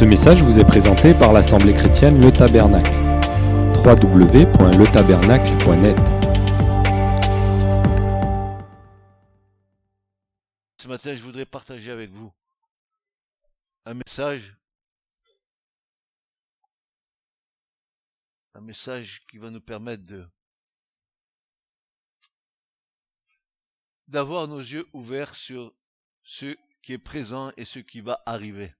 Ce message vous est présenté par l'Assemblée chrétienne Le Tabernacle. www.letabernacle.net Ce matin, je voudrais partager avec vous un message, un message qui va nous permettre de d'avoir nos yeux ouverts sur ce qui est présent et ce qui va arriver.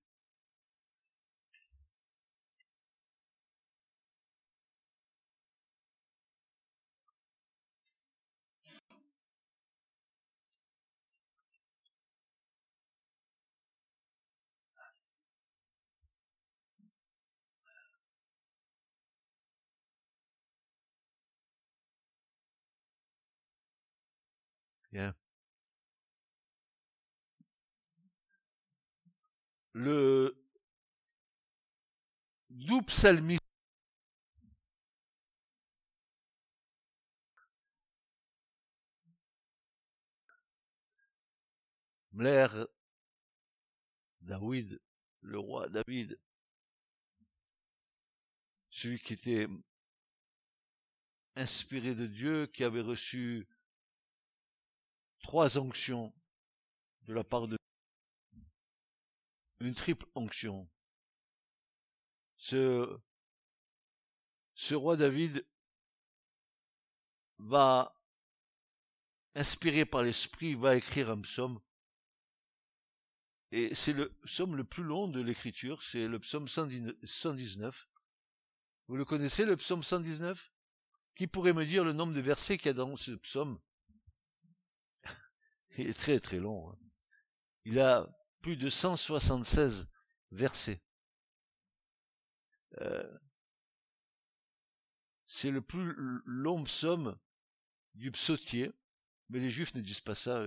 Le doux psalmiste Blair David, le roi David, celui qui était inspiré de Dieu, qui avait reçu trois onctions de la part de une triple onction. Ce, ce roi David va, inspiré par l'esprit, va écrire un psaume. Et c'est le psaume le plus long de l'écriture, c'est le psaume 119. Vous le connaissez, le psaume 119 Qui pourrait me dire le nombre de versets qu'il y a dans ce psaume? Il est très très long. Hein. Il a plus de 176 versets. Euh, c'est le plus long psaume du psautier, mais les juifs ne disent pas ça.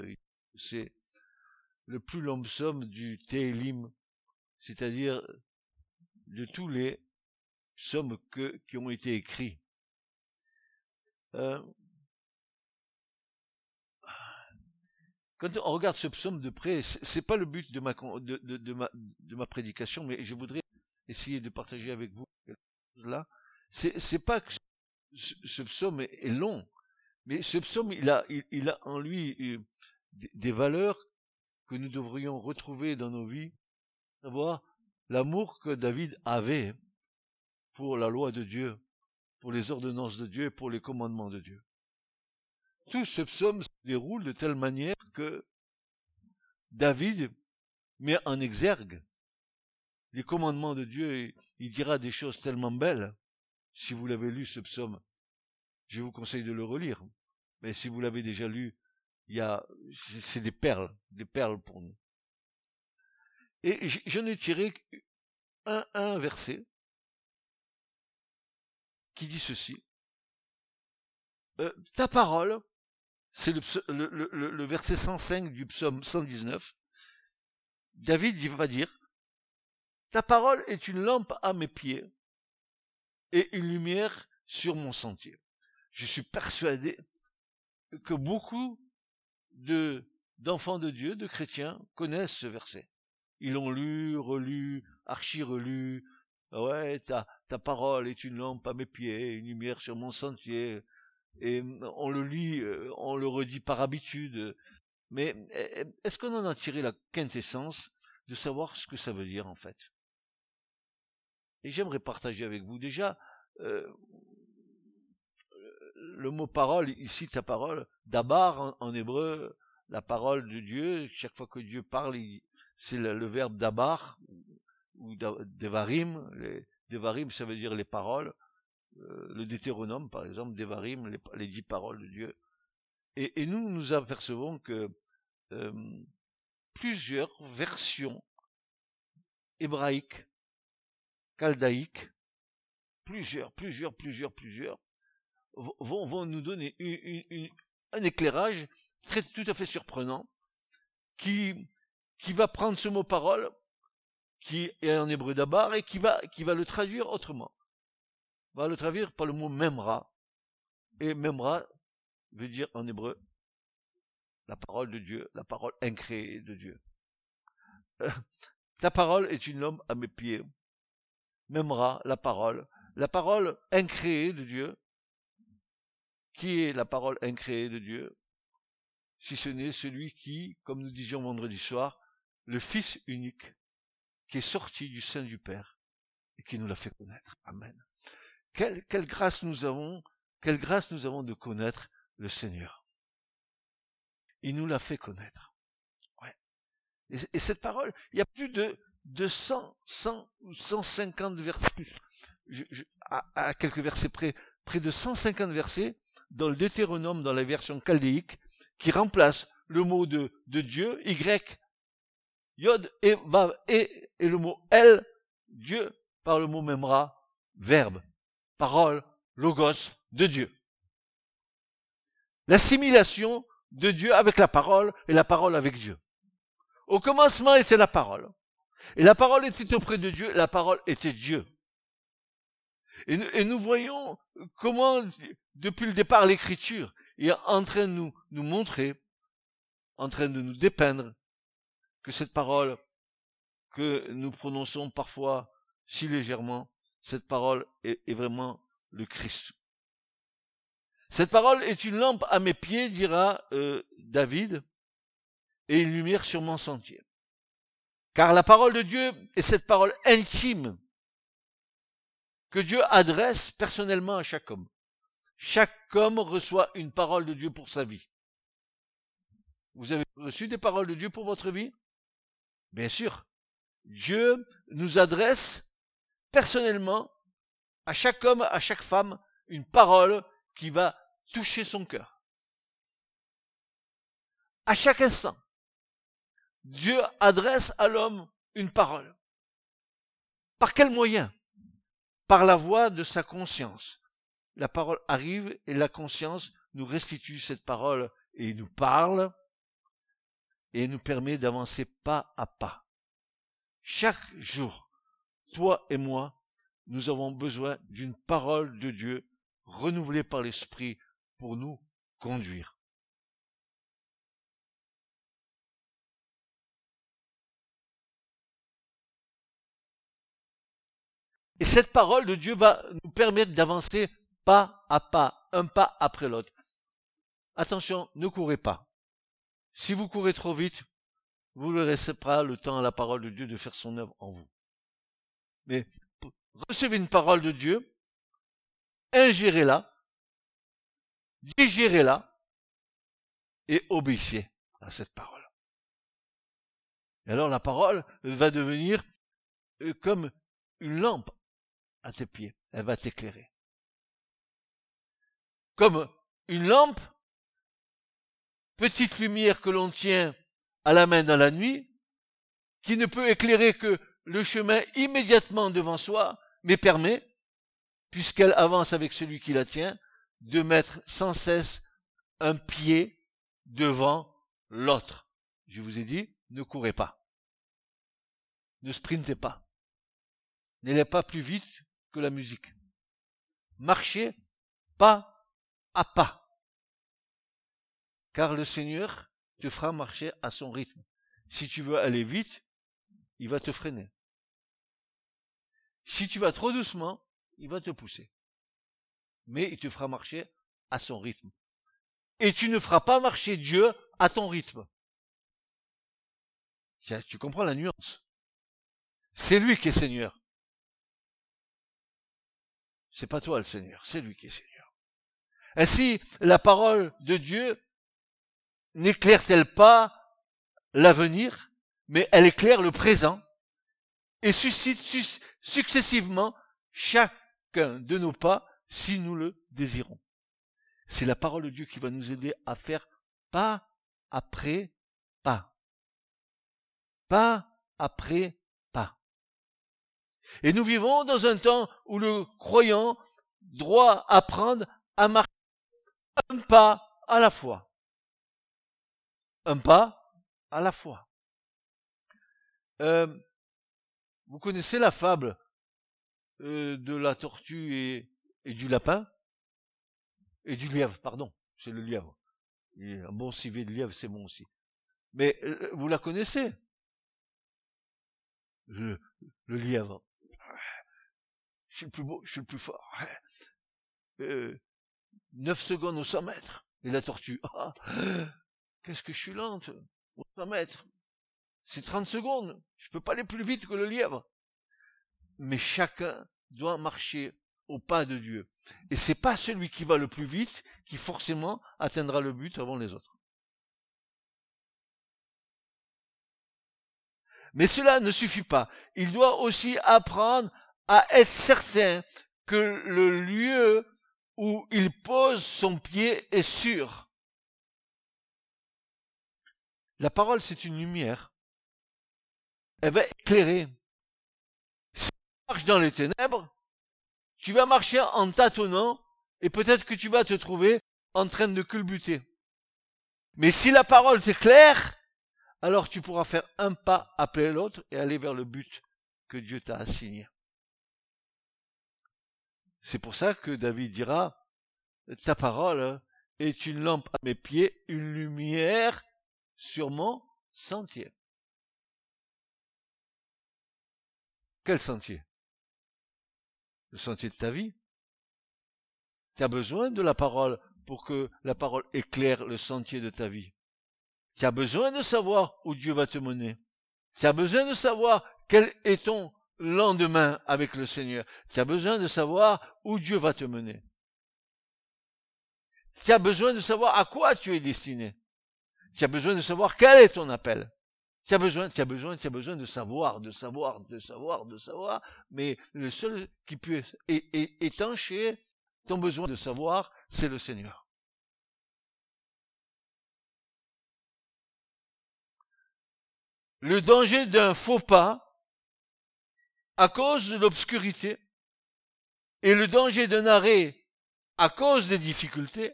C'est le plus long psaume du Télim, c'est-à-dire de tous les psaumes qui ont été écrits. Euh, Quand on regarde ce psaume de près, c'est pas le but de ma, de, de, ma, de ma prédication, mais je voudrais essayer de partager avec vous là. C'est pas que ce, psaume est, long, mais ce psaume, il a, il, a en lui euh, des, valeurs que nous devrions retrouver dans nos vies, savoir l'amour que David avait pour la loi de Dieu, pour les ordonnances de Dieu et pour les commandements de Dieu. Tout ce psaume se déroule de telle manière que David met en exergue les commandements de Dieu il dira des choses tellement belles. Si vous l'avez lu ce psaume, je vous conseille de le relire. Mais si vous l'avez déjà lu, c'est des perles, des perles pour nous. Et j'en ai tiré un, un verset qui dit ceci. Euh, ta parole c'est le, verset 105 du psaume 119. David va dire, Ta parole est une lampe à mes pieds et une lumière sur mon sentier. Je suis persuadé que beaucoup de d'enfants de Dieu, de chrétiens, connaissent ce verset. Ils l'ont lu, relu, archi-relu. Ouais, ta, ta parole est une lampe à mes pieds, une lumière sur mon sentier et on le lit, euh, on le redit par habitude. Mais est-ce qu'on en a tiré la quintessence de savoir ce que ça veut dire en fait? Et j'aimerais partager avec vous déjà euh, le mot parole, ici ta parole, dabar en, hébreu, la parole de Dieu, chaque fois que Dieu parle, c'est le, verbe dabar ou devarim. Devarim, ça veut dire les paroles. Euh, le Deutéronome, par exemple, Devarim, les, les, dix paroles de Dieu. Et, nous, nous apercevons que euh, plusieurs versions hébraïques, chaldaïques, plusieurs, plusieurs, plusieurs, plusieurs, vont, nous donner un éclairage très, tout à fait surprenant qui, va prendre ce mot parole, qui est en hébreu d'abord, et qui va le traduire autrement va le traduire par le mot memra. Et memra veut dire en hébreu la parole de Dieu, la parole incréée de Dieu. Ta parole est une lampe à mes pieds Memra, la parole, la parole incréée de Dieu. Qui est la parole incréée de Dieu? Si ce n'est celui qui, comme nous disions vendredi soir, le Fils unique, qui est sorti du sein du Père et qui nous l'a fait connaître. Amen. Quelle, quelle grâce nous avons, quelle grâce nous avons de connaître le Seigneur. Il nous l'a fait connaître. Ouais. Et, cette parole, il y a plus de, de 100, 100 ou 150 versets, à, quelques versets près, près de 150 versets dans le Deutéronome, dans la version chaldéique, qui remplace le mot de, de Dieu, Y, Yod et Vav, et, et le mot El, Dieu, par le mot Memra, verbe, parole, logos de Dieu. L'assimilation de Dieu avec la parole et la parole avec Dieu. Au commencement était la parole. Et la parole était auprès de Dieu, la parole était Dieu. Et, nous voyons comment, depuis le départ, l'écriture est en train de nous, nous montrer, en train de nous dépeindre, que cette parole que nous prononçons parfois si légèrement, cette parole est, vraiment le Christ. Cette parole est une lampe à mes pieds, dira euh, David, et une lumière sur mon sentier. Car la parole de Dieu est cette parole intime que Dieu adresse personnellement à chaque homme. Chaque homme reçoit une parole de Dieu pour sa vie. Vous avez reçu des paroles de Dieu pour votre vie? Bien sûr. Dieu nous adresse personnellement à chaque homme, à chaque femme, une parole qui va toucher son cœur. À chaque instant, Dieu adresse à l'homme une parole. Par quel moyen? Par la voix de sa conscience. La parole arrive et la conscience nous restitue cette parole et nous parle et nous permet d'avancer pas à pas. Chaque jour, toi et moi, nous avons besoin d'une parole de Dieu renouvelée par l'Esprit pour nous conduire. Et cette parole de Dieu va nous permettre d'avancer pas à pas, un pas après l'autre. Attention, ne courez pas. Si vous courez trop vite, vous ne laisserez pas le temps à la parole de Dieu de faire son œuvre en vous. Mais recevez une parole de Dieu, ingérez-la, digérez-la et obéissez à cette parole. Et alors la parole va devenir euh, comme une lampe à tes pieds. Elle va t'éclairer. Comme une lampe, petite lumière que l'on tient à la main dans la nuit, qui ne peut éclairer que le chemin immédiatement devant soi, mais permet, puisqu'elle avance avec celui qui la tient, de mettre sans cesse un pied devant l'autre. Je vous ai dit, ne courez pas. Ne sprintez pas. N'allez pas plus vite que la musique. Marchez pas à pas. Car le Seigneur te fera marcher à son rythme. Si tu veux aller vite, il va te freiner. Si tu vas trop doucement, il va te pousser. Mais il te fera marcher à son rythme. Et tu ne feras pas marcher Dieu à ton rythme. Tu comprends la nuance? C'est lui qui est Seigneur. C'est pas toi le Seigneur, c'est lui qui est Seigneur. Ainsi, la parole de Dieu n'éclaire-t-elle pas l'avenir, mais elle éclaire le présent et suscite successivement chacun de nos pas si nous le désirons. C'est la parole de Dieu qui va nous aider à faire pas après pas. Pas après pas. Et nous vivons dans un temps où le croyant doit apprendre à marcher un pas à la fois. Un pas à la fois. Vous connaissez la fable de la tortue et, du lapin? Et du lièvre, pardon, c'est le lièvre. un bon civet de lièvre, c'est bon aussi. Mais vous la connaissez? Le, lièvre. je suis le plus beau, je suis le plus fort. Euh, 9 secondes au 100 mètres. Et la tortue, ah, qu'est-ce que je suis lente au 100 mètres. C'est 30 secondes. Je peux pas aller plus vite que le lièvre. Mais chacun doit marcher au pas de Dieu. Et c'est pas celui qui va le plus vite qui forcément atteindra le but avant les autres. Mais cela ne suffit pas. Il doit aussi apprendre à être certain que le lieu où il pose son pied est sûr. La parole, c'est une lumière. Elle va éclairer. Si tu marches dans les ténèbres, tu vas marcher en tâtonnant et peut-être que tu vas te trouver en train de culbuter. Mais si la parole t'éclaire, alors tu pourras faire un pas après l'autre et aller vers le but que Dieu t'a assigné. C'est pour ça que David dira, ta parole est une lampe à mes pieds, une lumière sur mon sentier. Quel sentier? Le sentier de ta vie? Tu as besoin de la parole pour que la parole éclaire le sentier de ta vie? Tu as besoin de savoir où Dieu va te mener? Tu as besoin de savoir quel est ton lendemain avec le Seigneur? Tu as besoin de savoir où Dieu va te mener? Tu as besoin de savoir à quoi tu es destiné? Tu as besoin de savoir quel est ton appel? Tu as besoin, tu as besoin, tu as besoin de savoir, de savoir, de savoir, de savoir, mais le seul qui peut étancher ton besoin de savoir, c'est le Seigneur. Le danger d'un faux pas à cause de l'obscurité et le danger d'un arrêt à cause des difficultés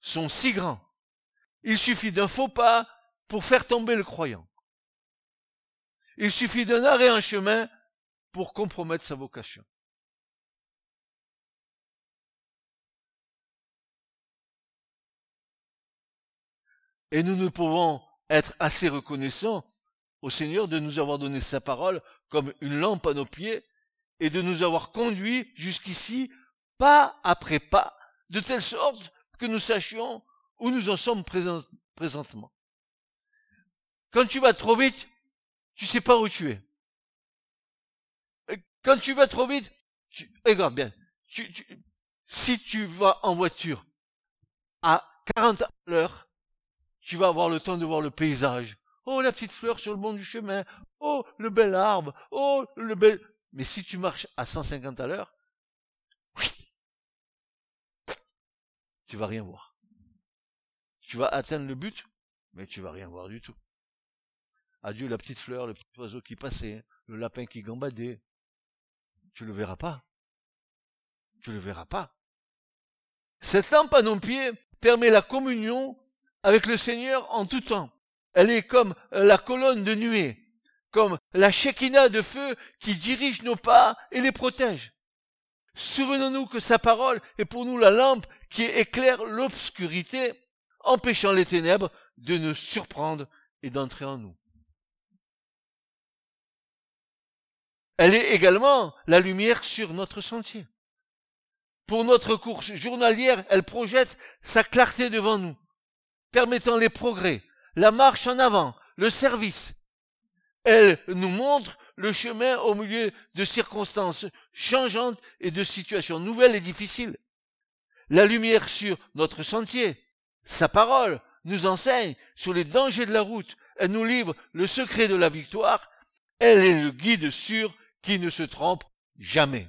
sont si grands. Il suffit d'un faux pas pour faire tomber le croyant. Il suffit d'un arrêt en chemin pour compromettre sa vocation. Et nous ne pouvons être assez reconnaissants au Seigneur de nous avoir donné sa parole comme une lampe à nos pieds et de nous avoir conduits jusqu'ici pas après pas, de telle sorte que nous sachions où nous en sommes présentement. Quand tu vas trop vite, tu sais pas où tu es. Quand tu vas trop vite, tu, regarde bien, si tu vas en voiture à 40 à l'heure, tu vas avoir le temps de voir le paysage. Oh, la petite fleur sur le bord du chemin. Oh, le bel arbre. Oh, le bel... Mais si tu marches à 150 à l'heure, tu vas rien voir. Tu vas atteindre le but, mais tu vas rien voir du tout. Adieu la petite fleur, le petit oiseau qui passait, le lapin qui gambadait. Tu le verras pas. Tu le verras pas. Cette lampe à nos pieds permet la communion avec le Seigneur en tout temps. Elle est comme la colonne de nuée, comme la Shekinah de feu qui dirige nos pas et les protège. Souvenons-nous que sa parole est pour nous la lampe qui éclaire l'obscurité, empêchant les ténèbres de nous surprendre et d'entrer en nous. Elle est également la lumière sur notre sentier. Pour notre course journalière, elle projette sa clarté devant nous, permettant les progrès, la marche en avant, le service. Elle nous montre le chemin au milieu de circonstances changeantes et de situations nouvelles et difficiles. La lumière sur notre sentier, sa parole, nous enseigne sur les dangers de la route. Elle nous livre le secret de la victoire. Elle est le guide sûr qui ne se trompe jamais.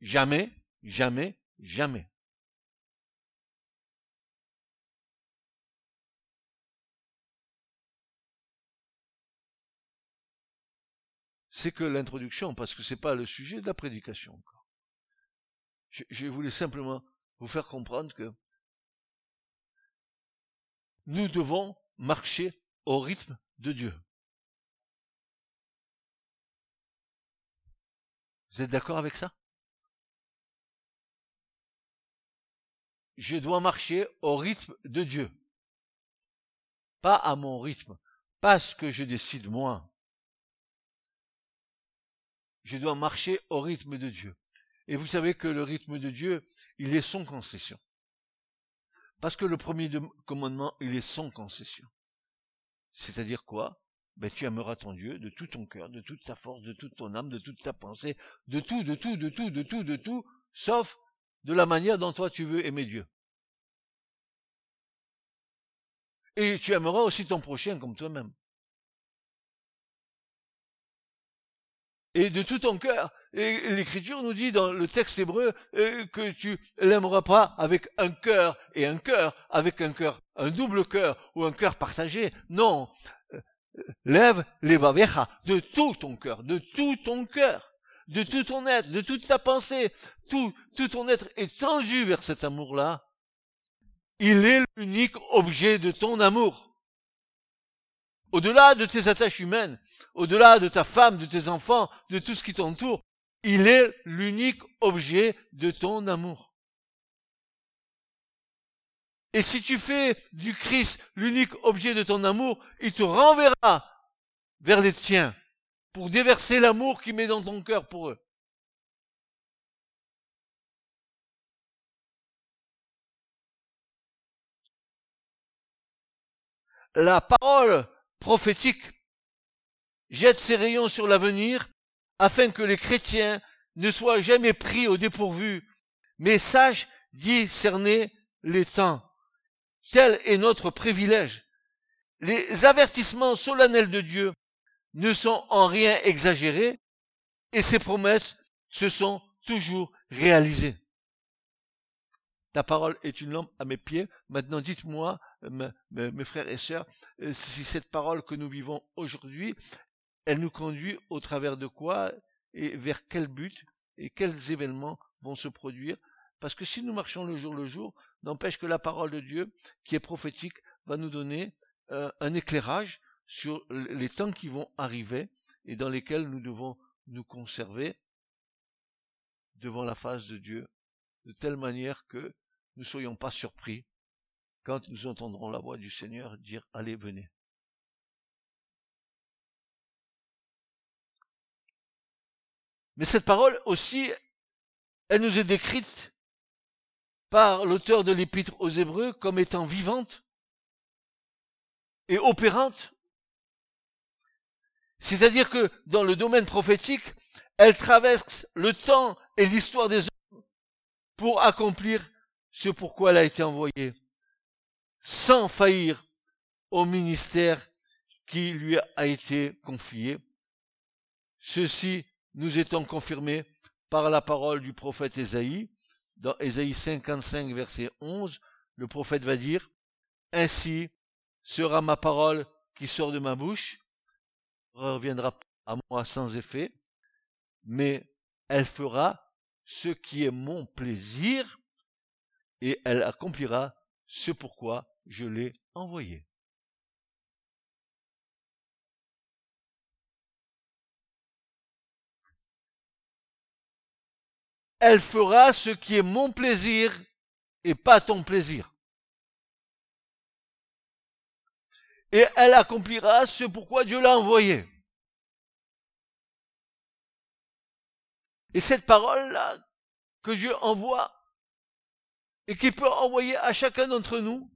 Jamais, jamais, jamais. C'est que l'introduction, parce que c'est pas le sujet de la prédication encore. Je voulais simplement vous faire comprendre que nous devons marcher au rythme de Dieu. Vous êtes d'accord avec ça? Je dois marcher au rythme de Dieu. Pas à mon rythme, pas ce que je décide moi. Je dois marcher au rythme de Dieu. Et vous savez que le rythme de Dieu, il est sans concession. Parce que le premier commandement, il est sans concession. C'est-à-dire quoi? Ben, tu aimeras ton Dieu de tout ton cœur, de toute ta force, de toute ton âme, de toute ta pensée, de tout, de tout, de tout, de tout, de tout, sauf de la manière dont toi tu veux aimer Dieu. Et tu aimeras aussi ton prochain comme toi-même. et de tout ton cœur. Et l'Écriture nous dit dans le texte hébreu euh, que tu l'aimeras pas avec un cœur et un cœur, avec un cœur, un double cœur ou un cœur partagé. Non, lève les vavecha de tout ton cœur, de tout ton cœur, de tout ton être, de toute ta pensée, tout, tout ton être est tendu vers cet amour-là. Il est l'unique objet de ton amour. Au-delà de tes attaches humaines, au-delà de ta femme, de tes enfants, de tout ce qui t'entoure, il est l'unique objet de ton amour. Et si tu fais du Christ l'unique objet de ton amour, il te renverra vers les tiens pour déverser l'amour qu'il met dans ton cœur pour eux. La parole prophétique jette ses rayons sur l'avenir afin que les chrétiens ne soient jamais pris au dépourvu, mais sachent discerner les temps. Tel est notre privilège. Les avertissements solennels de Dieu ne sont en rien exagérés et ses promesses se sont toujours réalisées. Ta parole est une lampe à mes pieds. Maintenant, dites-moi, mes, frères et sœurs, euh, si cette parole que nous vivons aujourd'hui, elle nous conduit au travers de quoi et vers quel but et quels événements vont se produire? Parce que si nous marchons le jour le jour, n'empêche que la parole de Dieu, qui est prophétique, va nous donner euh, un éclairage sur les temps qui vont arriver et dans lesquels nous devons nous conserver devant la face de Dieu, de telle manière que ne soyons pas surpris quand nous entendrons la voix du Seigneur dire Allez, venez. Mais cette parole aussi, elle nous est décrite par l'auteur de l'épître aux Hébreux comme étant vivante et opérante. C'est-à-dire que dans le domaine prophétique, elle traverse le temps et l'histoire des hommes pour accomplir ce pourquoi elle a été envoyée sans faillir au ministère qui lui a été confié. Ceci nous étant confirmé par la parole du prophète Ésaïe. Dans Ésaïe 55, verset 11, le prophète va dire, Ainsi sera ma parole qui sort de ma bouche, reviendra à moi sans effet, mais elle fera ce qui est mon plaisir, et elle accomplira ce pourquoi je l'ai envoyé. Elle fera ce qui est mon plaisir et pas ton plaisir. Et elle accomplira ce pourquoi Dieu l'a envoyé. Et cette parole-là que Dieu envoie et qui peut envoyer à chacun d'entre nous,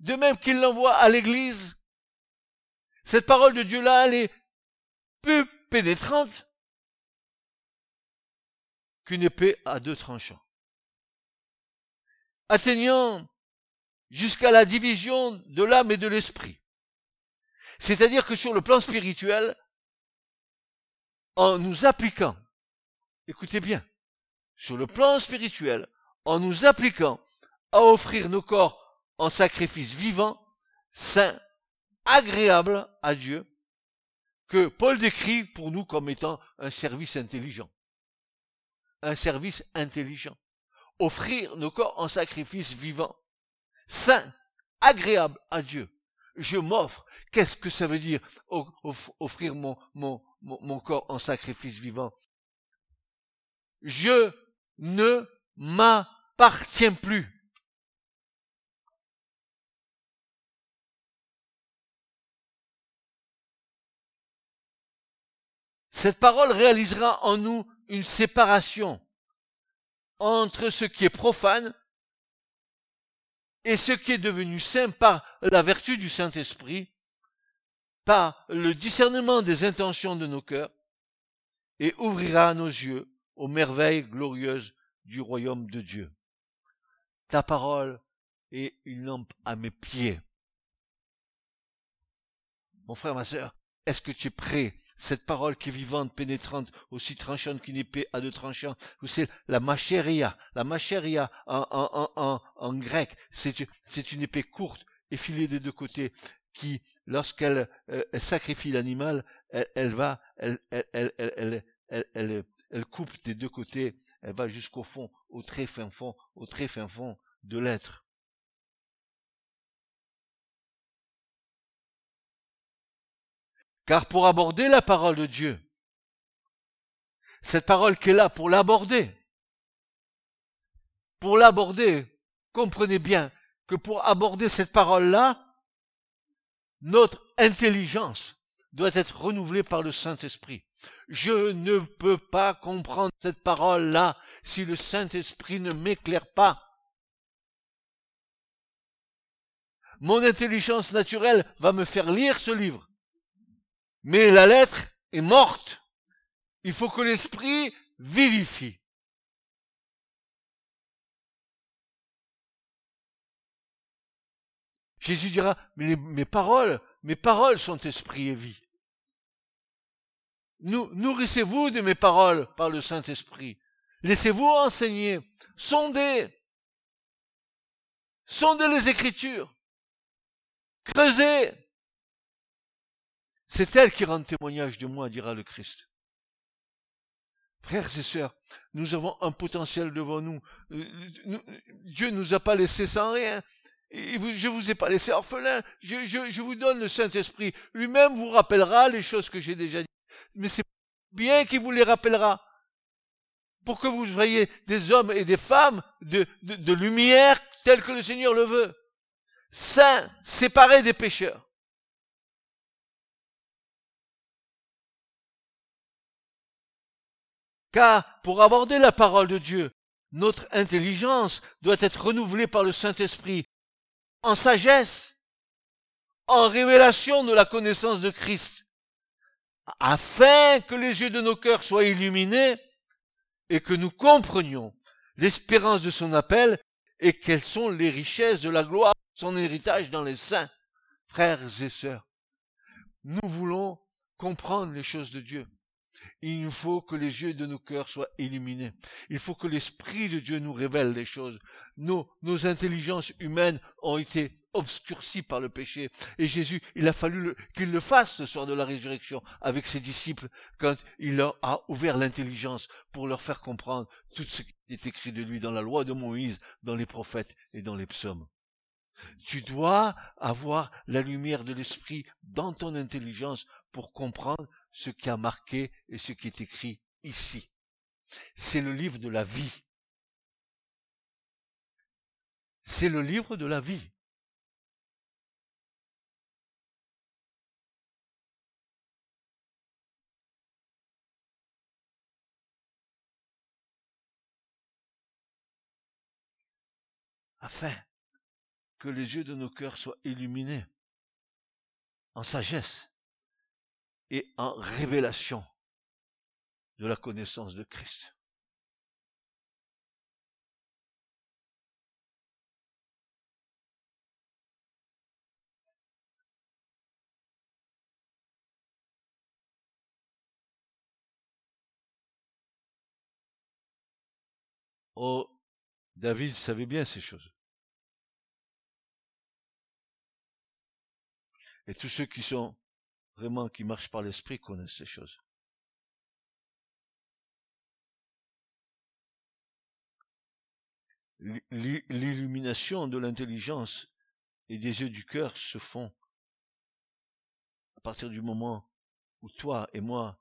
de même qu'il l'envoie à l'Église. Cette parole de Dieu-là, elle est plus pénétrante qu'une épée à deux tranchants. Atteignant jusqu'à la division de l'âme et de l'esprit. C'est-à-dire que sur le plan spirituel, en nous appliquant, écoutez bien, sur le plan spirituel, en nous appliquant à offrir nos corps en sacrifice vivant, saint, agréable à Dieu, que Paul décrit pour nous comme étant un service intelligent. Un service intelligent. Offrir nos corps en sacrifice vivant, saint, agréable à Dieu. Je m'offre. Qu'est-ce que ça veut dire offrir mon, mon, mon corps en sacrifice vivant? Je ne m'appartiens plus. Cette parole réalisera en nous une séparation entre ce qui est profane et ce qui est devenu saint par la vertu du Saint-Esprit, par le discernement des intentions de nos cœurs, et ouvrira nos yeux aux merveilles glorieuses du royaume de Dieu. Ta parole est une lampe à mes pieds. Mon frère, ma sœur, est-ce que tu es prêt? Cette parole qui est vivante, pénétrante, aussi tranchante qu'une épée à deux tranchants. Savez, la machéria, la machéria en, en, en, en grec, c'est une épée courte, effilée des deux côtés, qui, lorsqu'elle euh, sacrifie l'animal, elle, elle, va, elle, elle, elle coupe des deux côtés, elle va jusqu'au fond, au très fin fond, au très fin fond de l'être. Car pour aborder la parole de Dieu, cette parole qui est là pour l'aborder, pour l'aborder, comprenez bien que pour aborder cette parole-là, notre intelligence doit être renouvelée par le Saint-Esprit. Je ne peux pas comprendre cette parole-là si le Saint-Esprit ne m'éclaire pas. Mon intelligence naturelle va me faire lire ce livre. Mais la lettre est morte. Il faut que l'Esprit vivifie. Jésus dira, mais mes paroles, mes paroles sont esprit et vie nourrissez-vous de mes paroles par le Saint-Esprit. Laissez-vous enseigner. Sondez. Sondez les Écritures. Creusez. C'est elle qui rend témoignage de moi, dira le Christ. Frères et sœurs, nous avons un potentiel devant nous. Dieu nous a pas laissé sans rien. Je vous ai pas laissé orphelin. Je, vous donne le Saint-Esprit. Lui-même vous rappellera les choses que j'ai déjà dites mais c'est bien qu'il vous les rappellera. Pour que vous soyez des hommes et des femmes de, de, lumière tels que le Seigneur le veut. Saints, séparés des pécheurs. Car pour aborder la parole de Dieu, notre intelligence doit être renouvelée par le Saint-Esprit en sagesse, en révélation de la connaissance de Christ afin que les yeux de nos cœurs soient illuminés et que nous comprenions l'espérance de son appel et quelles sont les richesses de la gloire, son héritage dans les saints. Frères et sœurs, nous voulons comprendre les choses de Dieu. Il faut que les yeux de nos cœurs soient illuminés. Il faut que l'Esprit de Dieu nous révèle les choses. Nos, nos intelligences humaines ont été obscurcies par le péché. Et Jésus, il a fallu qu'il le fasse ce soir de la résurrection avec ses disciples quand il leur a ouvert l'intelligence pour leur faire comprendre tout ce qui est écrit de lui dans la loi de Moïse, dans les prophètes et dans les psaumes. Tu dois avoir la lumière de l'esprit dans ton intelligence pour comprendre ce qui a marqué et ce qui est écrit ici. C'est le livre de la vie. C'est le livre de la vie. Afin que les yeux de nos cœurs soient illuminés en sagesse et en révélation de la connaissance de Christ. Oh, David savait bien ces choses. Et tous ceux qui sont vraiment, qui marchent par l'esprit connaissent ces choses. L'illumination de l'intelligence et des yeux du cœur se font à partir du moment où toi et moi,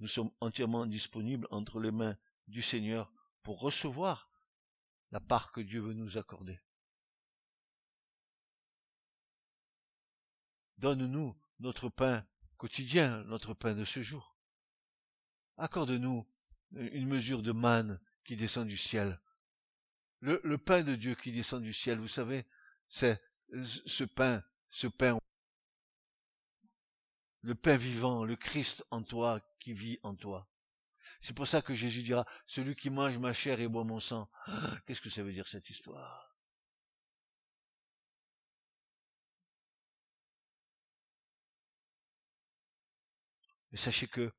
nous sommes entièrement disponibles entre les mains du Seigneur pour recevoir la part que Dieu veut nous accorder. Donne-nous notre pain quotidien, notre pain de ce jour. Accorde-nous une mesure de manne qui descend du ciel le, le pain de Dieu qui descend du ciel, vous savez, c'est ce pain, ce pain, le pain vivant, le Christ en toi qui vit en toi. C'est pour ça que Jésus dira, celui qui mange ma chair et boit mon sang. Qu'est-ce que ça veut dire cette histoire? Mais sachez que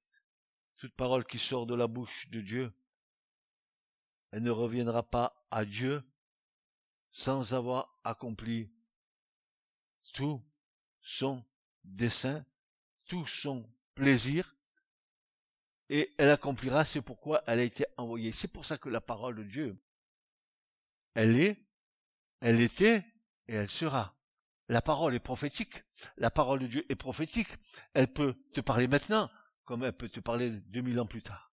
toute parole qui sort de la bouche de Dieu, elle ne reviendra pas à Dieu sans avoir accompli tout son dessein, tout son plaisir, et elle accomplira ce pourquoi elle a été envoyée. C'est pour ça que la parole de Dieu, elle est, elle était et elle sera. La parole est prophétique. La parole de Dieu est prophétique. Elle peut te parler maintenant, comme elle peut te parler 2000 ans plus tard.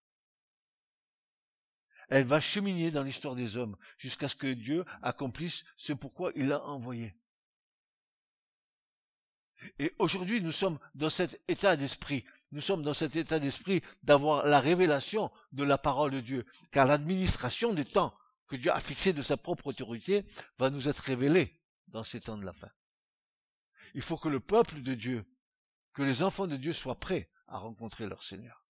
Elle va cheminer dans l'histoire des hommes jusqu'à ce que Dieu accomplisse ce pourquoi il l'a envoyé. Et aujourd'hui, nous sommes dans cet état d'esprit. Nous sommes dans cet état d'esprit d'avoir la révélation de la parole de Dieu. Car l'administration des temps que Dieu a fixé de sa propre autorité va nous être révélée dans ces temps de la fin. Il faut que le peuple de Dieu, que les enfants de Dieu soient prêts à rencontrer leur Seigneur.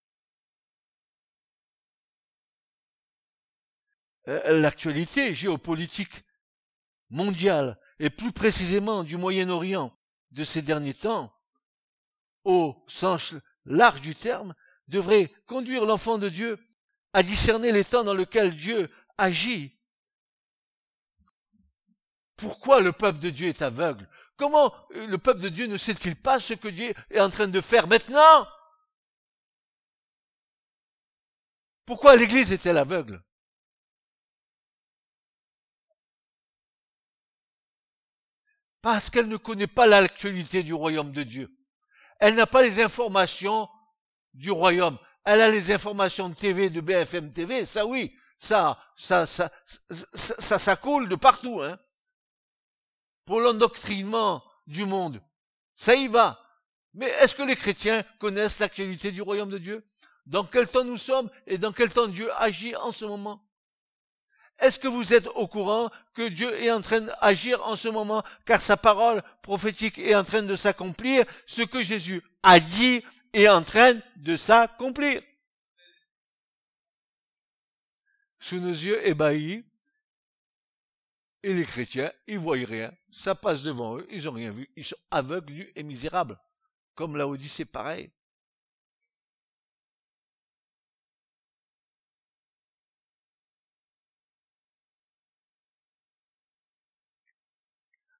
Euh, l'actualité géopolitique mondiale et plus précisément du Moyen-Orient de ces derniers temps, au sens large du terme, devrait conduire l'enfant de Dieu à discerner les temps dans lesquels Dieu agit. Pourquoi le peuple de Dieu est aveugle? Comment le peuple de Dieu ne sait-il pas ce que Dieu est en train de faire maintenant? Pourquoi l'Église est-elle aveugle? Parce qu'elle ne connaît pas l'actualité du royaume de Dieu. Elle n'a pas les informations du royaume. Elle a les informations de TV, de BFM TV, ça oui, ça, ça, ça, ça, coule de partout, hein. Pour l'endoctrinement du monde. Ça y va. Mais est-ce que les chrétiens connaissent l'actualité du royaume de Dieu? Dans quel temps nous sommes et dans quel temps Dieu agit en ce moment? Est-ce que vous êtes au courant que Dieu est en train d'agir en ce moment, car sa parole prophétique est en train de s'accomplir, ce que Jésus a dit est en train de s'accomplir? Sous nos yeux ébahis, et les chrétiens, ils voient rien, ça passe devant eux, ils n'ont rien vu, ils sont aveugles, et misérables. Comme dit c'est pareil.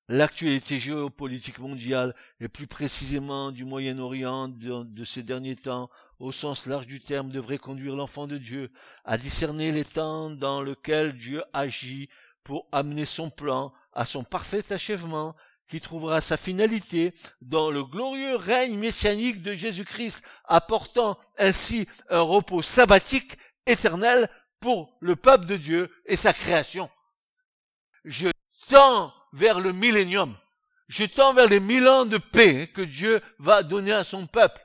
l'actualité géopolitique mondiale, et plus précisément du Moyen-Orient de, ces derniers temps, au sens large du terme, devrait conduire l'enfant de Dieu à discerner les temps dans lesquels Dieu agit pour amener son plan à son parfait achèvement, qui trouvera sa finalité dans le glorieux règne messianique de Jésus-Christ, apportant ainsi un repos sabbatique éternel pour le peuple de Dieu et sa création. Je tends vers le millénium. Je tends vers les mille ans de paix que Dieu va donner à son peuple.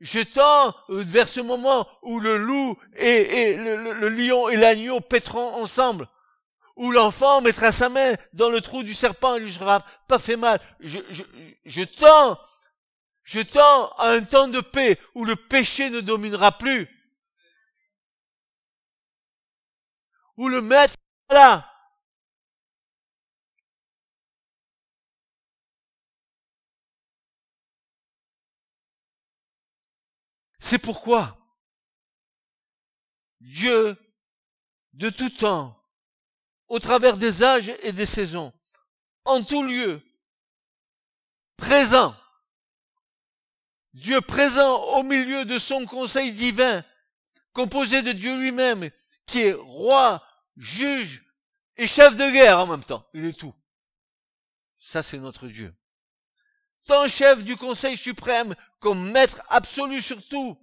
Je tends vers ce moment où le loup et, le, lion et l'agneau péteront ensemble. Où l'enfant mettra sa main dans le trou du serpent et lui sera pas fait mal. Je, je, je tends, je tends à un temps de paix où le péché ne dominera plus. Où le maître là, C'est pourquoi Dieu, de tout temps, au travers des âges et des saisons, en tout lieu, présent, Dieu présent au milieu de son conseil divin, composé de Dieu lui-même, qui est roi, juge et chef de guerre en même temps. Il est tout. Ça, c'est notre Dieu tant chef du Conseil suprême comme maître absolu sur tout,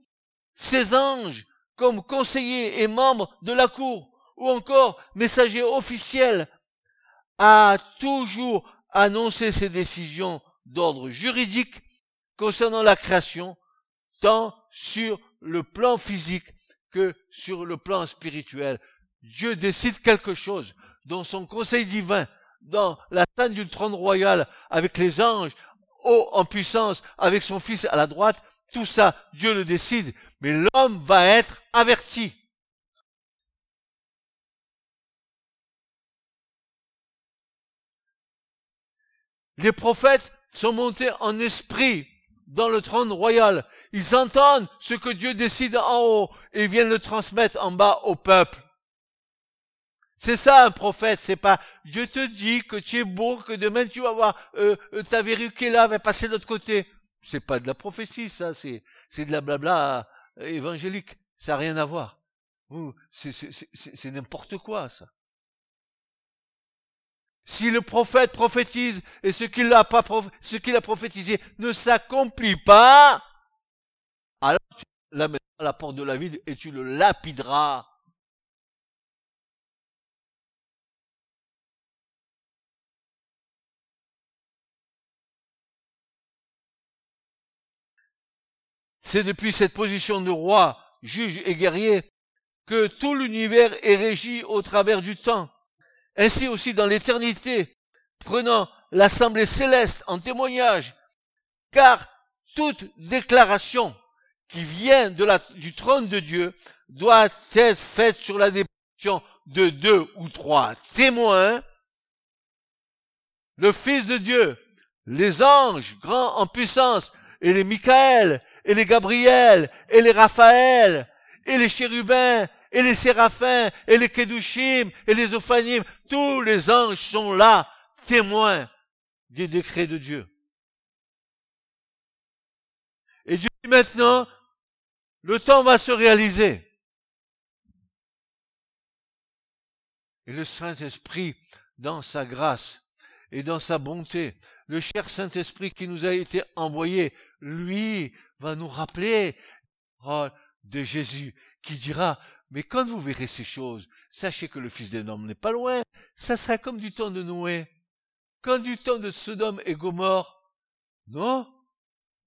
ses anges comme conseillers et membres de la cour, ou encore messager officiel, a toujours annoncé ses décisions d'ordre juridique concernant la création, tant sur le plan physique que sur le plan spirituel. Dieu décide quelque chose. dans son conseil divin, dans la tente du trône royal, avec les anges, haut en puissance, avec son fils à la droite, tout ça, Dieu le décide, mais l'homme va être averti. Les prophètes sont montés en esprit dans le trône royal. Ils entendent ce que Dieu décide en haut et viennent le transmettre en bas au peuple. C'est ça un prophète, c'est pas Dieu te dit que tu es beau, que demain tu vas voir euh, euh, ta est là, va passer de l'autre côté. C'est pas de la prophétie, ça, c'est c'est de la blabla euh, évangélique. Ça n'a rien à voir. C'est n'importe quoi, ça. Si le prophète prophétise et ce qu'il a prophétisé ne s'accomplit pas, alors tu l'amèneras à la porte de la ville et tu le lapideras. C'est depuis cette position de roi, juge et guerrier que tout l'univers est régi au travers du temps ainsi aussi dans l'éternité, prenant l'assemblée céleste en témoignage, car toute déclaration qui vient du trône de Dieu doit être faite sur la déposition de deux ou trois témoins, le Fils de Dieu, les anges grands en puissance, et les Michael, et les Gabriel, et les Raphaël, et les chérubins, et les séraphins, et les kedushim, et les ophanim, tous les anges sont là, témoins des décrets de Dieu. Et Dieu dit maintenant, le temps va se réaliser. Et le Saint-Esprit, dans sa grâce et dans sa bonté, le cher Saint-Esprit qui nous a été envoyé, lui, va nous rappeler oh, de Jésus, qui dira, mais quand vous verrez ces choses, sachez que le Fils d'un homme n'est pas loin. Ça sera comme du temps de Noé. Quand du temps de Sodome et Gomorre. Non?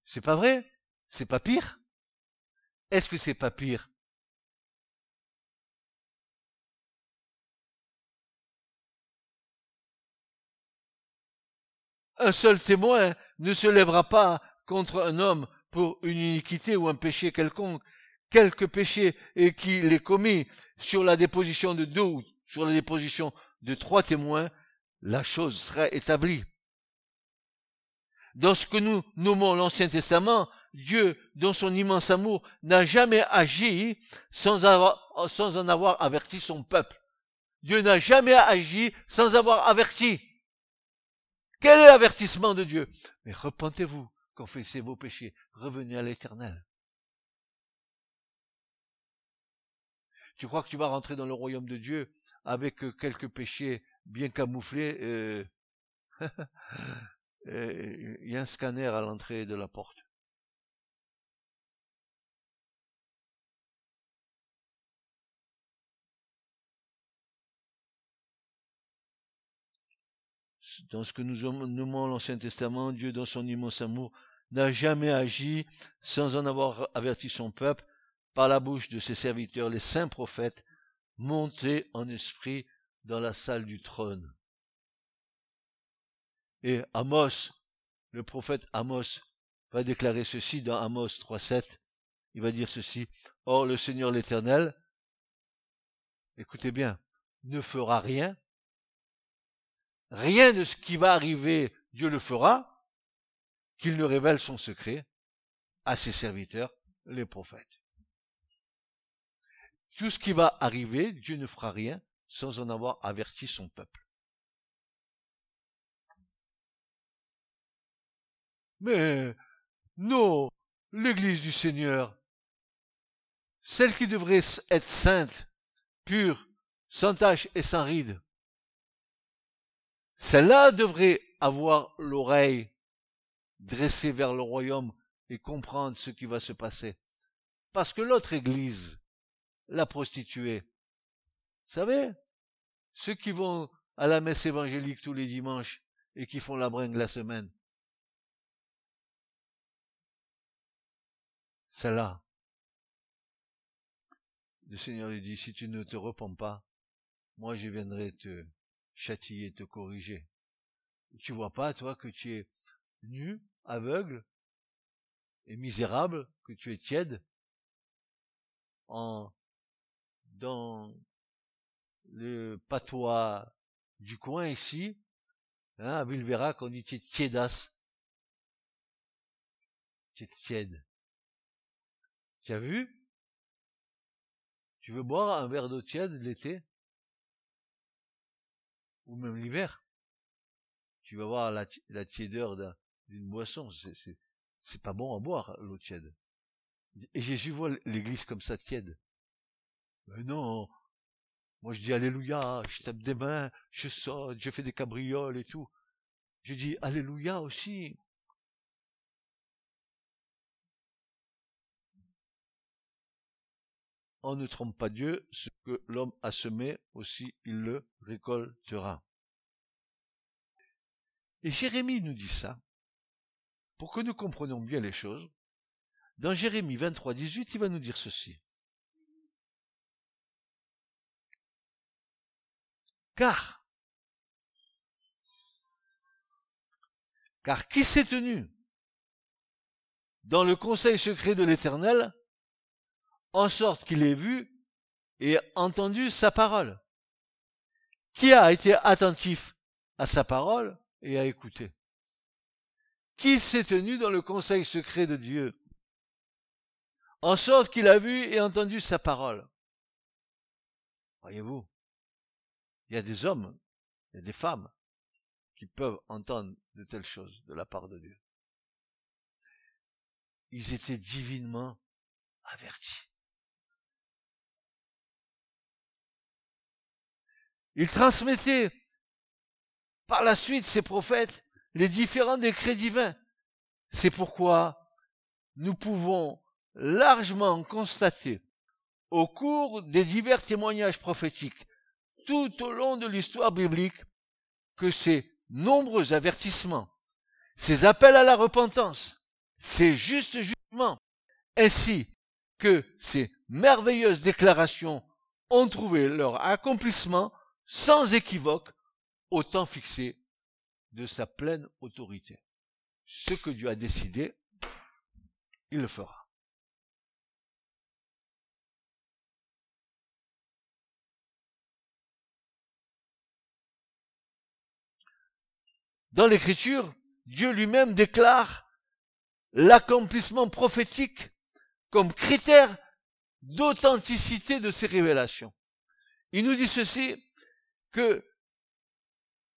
C'est pas vrai? C'est pas pire? Est-ce que c'est pas pire? Un seul témoin ne se lèvera pas contre un homme pour une iniquité ou un péché quelconque, quelque péché et qu'il ait commis sur la déposition de deux ou sur la déposition de trois témoins, la chose sera établie. Dans ce que nous nommons l'Ancien Testament, Dieu, dans son immense amour, n'a jamais agi sans, sans en avoir averti son peuple. Dieu n'a jamais agi sans avoir averti. Quel est l'avertissement de Dieu? Mais repentez-vous, confessez vos péchés, revenez à l'Éternel. Tu crois que tu vas rentrer dans le royaume de Dieu avec euh, quelques péchés bien camouflés euh, euh, Il y a un scanner à l'entrée de la porte. Dans ce que nous nommons l'Ancien Testament, Dieu, dans son immense amour, n'a jamais agi sans en avoir averti son peuple par la bouche de ses serviteurs, les saints prophètes, montés en esprit dans la salle du trône. Et Amos, le prophète Amos, va déclarer ceci dans Amos 3.7. Il va dire ceci. Or, le Seigneur l'Éternel, écoutez bien, ne fera rien. Rien de ce qui va arriver, Dieu le fera, qu'il ne révèle son secret à ses serviteurs, les prophètes. Tout ce qui va arriver, Dieu ne fera rien sans en avoir averti son peuple. Mais non, l'Église du Seigneur, celle qui devrait être sainte, pure, sans tache et sans ride, celle-là devrait avoir l'oreille dressée vers le royaume et comprendre ce qui va se passer. Parce que l'autre Église, la prostituée. Vous savez, ceux qui vont à la messe évangélique tous les dimanches et qui font la bringue la semaine. Celle-là. Le Seigneur lui dit, si tu ne te repens pas, moi je viendrai te châtier, te corriger. Tu vois pas, toi, que tu es nu, aveugle et misérable, que tu es tiède en dans le patois du coin ici, hein, à Villeverac, on dit es tiède. Tu as vu? Tu veux boire un verre d'eau tiède l'été? Ou même l'hiver? Tu vas voir la, la tiédeur d'une boisson. C'est pas bon à boire, l'eau tiède. Et Jésus voit l'église comme ça tiède. Mais non, moi, je dis Alléluia, je tape des mains, je saute, je fais des cabrioles et tout. Je dis Alléluia aussi. On ne trompe pas Dieu, ce que l'homme a semé aussi, il le récoltera. Et Jérémie nous dit ça, pour que nous comprenions bien les choses. Dans Jérémie 23, 18, il va nous dire ceci. Car, car qui s'est tenu dans le conseil secret de l'Éternel, en sorte qu'il ait vu et entendu sa parole? Qui a été attentif à sa parole et a écouté? Qui s'est tenu dans le conseil secret de Dieu, en sorte qu'il a vu et entendu sa parole? Voyez-vous il y a des hommes, il y a des femmes qui peuvent entendre de telles choses de la part de Dieu. Ils étaient divinement avertis. Ils transmettaient par la suite ces prophètes les différents décrets divins. C'est pourquoi nous pouvons largement constater au cours des divers témoignages prophétiques tout au long de l'histoire biblique que ces nombreux avertissements, ces appels à la repentance, ces justes jugements, ainsi que ces merveilleuses déclarations ont trouvé leur accomplissement sans équivoque au temps fixé de sa pleine autorité. Ce que Dieu a décidé, il le fera. Dans l'écriture, Dieu lui-même déclare l'accomplissement prophétique comme critère d'authenticité de ses révélations. Il nous dit ceci, que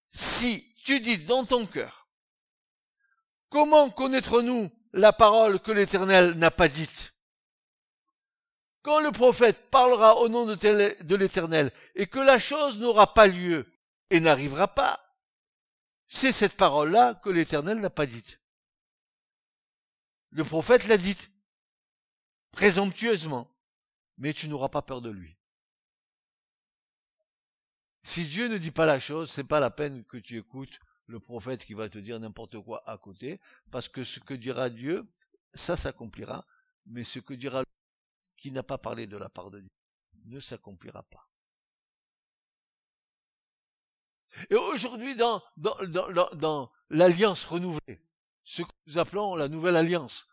si tu dis dans ton cœur, comment connaîtrons-nous la parole que l'Éternel n'a pas dite? Quand le prophète parlera au nom de l'Éternel et que la chose n'aura pas lieu et n'arrivera pas, c'est cette parole-là que l'Éternel n'a pas dite. Le prophète l'a dite, présomptueusement, mais tu n'auras pas peur de lui. Si Dieu ne dit pas la chose, c'est pas la peine que tu écoutes le prophète qui va te dire n'importe quoi à côté, parce que ce que dira Dieu, ça s'accomplira, mais ce que dira qui n'a pas parlé de la part de Dieu ne s'accomplira pas. Et aujourd'hui, dans, dans, dans, dans l'alliance renouvelée, ce que nous appelons la nouvelle alliance,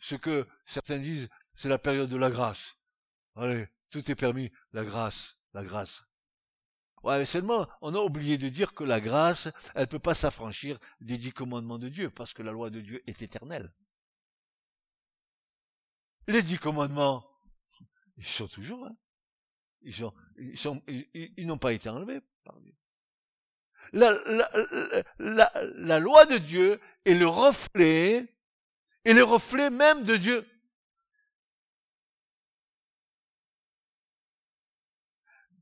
ce que certains disent, c'est la période de la grâce. Allez, tout est permis, la grâce, la grâce. Ouais, mais seulement, on a oublié de dire que la grâce, elle ne peut pas s'affranchir des dix commandements de Dieu, parce que la loi de Dieu est éternelle. Les dix commandements, ils sont toujours, hein. Ils sont, ils sont, ils, n'ont pas été enlevés par Dieu. La, la, la, la, loi de Dieu est le reflet, est le reflet même de Dieu.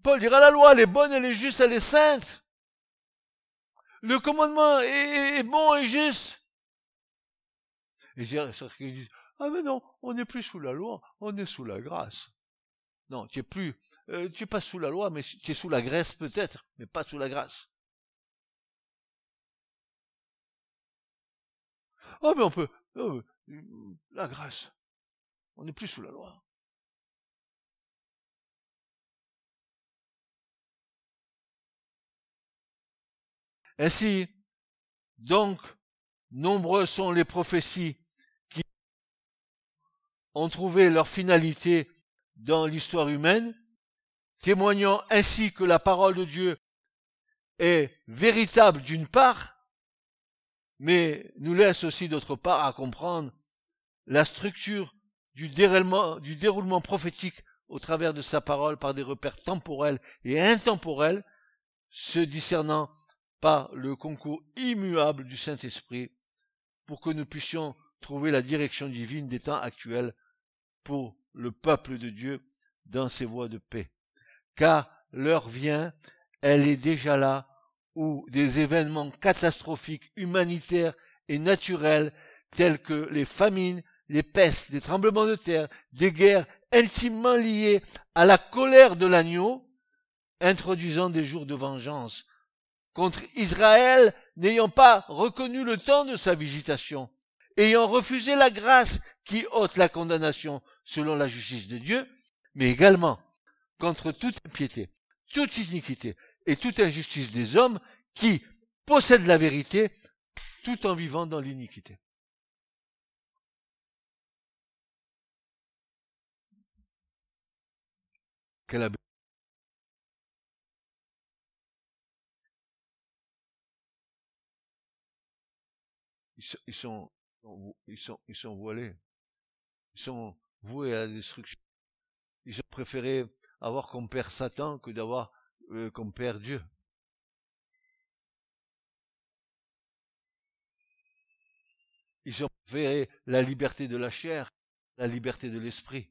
Paul dira la loi, elle est bonne, elle est juste, elle est sainte. Le commandement est, bon et juste. Et j'ai certains qui disent, ah mais non, on n'est plus sous la loi, on est sous la grâce. Non, tu es plus, euh, tu es pas sous la loi, mais tu es sous la graisse peut-être, mais pas sous la grâce. Oh, mais on peut, oh, la grâce. On n'est plus sous la loi. Ainsi, donc, nombreux sont les prophéties qui ont trouvé leur finalité dans l'histoire humaine, témoignant ainsi que la parole de Dieu est véritable d'une part, mais nous laisse aussi d'autre part à comprendre la structure du déroulement, prophétique au travers de sa parole par des repères temporels et intemporels, se discernant par le concours immuable du Saint-Esprit, pour que nous puissions trouver la direction divine des temps actuels pour le peuple de Dieu dans ses voies de paix. Car l'heure vient, elle est déjà là, où des événements catastrophiques humanitaires et naturels tels que les famines, les pestes, des tremblements de terre, des guerres intimement liées à la colère de l'agneau, introduisant des jours de vengeance contre Israël n'ayant pas reconnu le temps de sa visitation, ayant refusé la grâce qui ôte la condamnation selon la justice de Dieu, mais également contre toute impiété, toute iniquité et toute injustice des hommes qui possèdent la vérité tout en vivant dans l'iniquité. ils sont, ils sont, ils sont voilés. Ils sont voués à la destruction. Ils ont préféré avoir comme père Satan que d'avoir euh, comme père Dieu. Ils ont préféré la liberté de la chair, la liberté de l'esprit.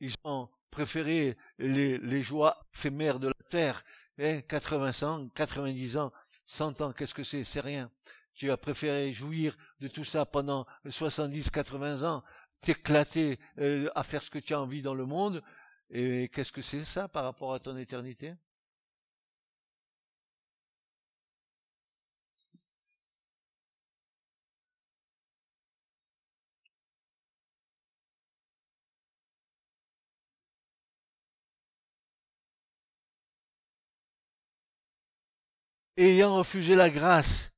Ils ont préféré les, les joies éphémères de la terre 80 ans, 90 ans, 100 ans, qu'est-ce que c'est? C'est rien. Tu as préféré jouir de tout ça pendant 70, 80 ans, t'éclater euh, à faire ce que tu as envie dans le monde. Et qu'est-ce que c'est ça par rapport à ton éternité? Ayant refusé la grâce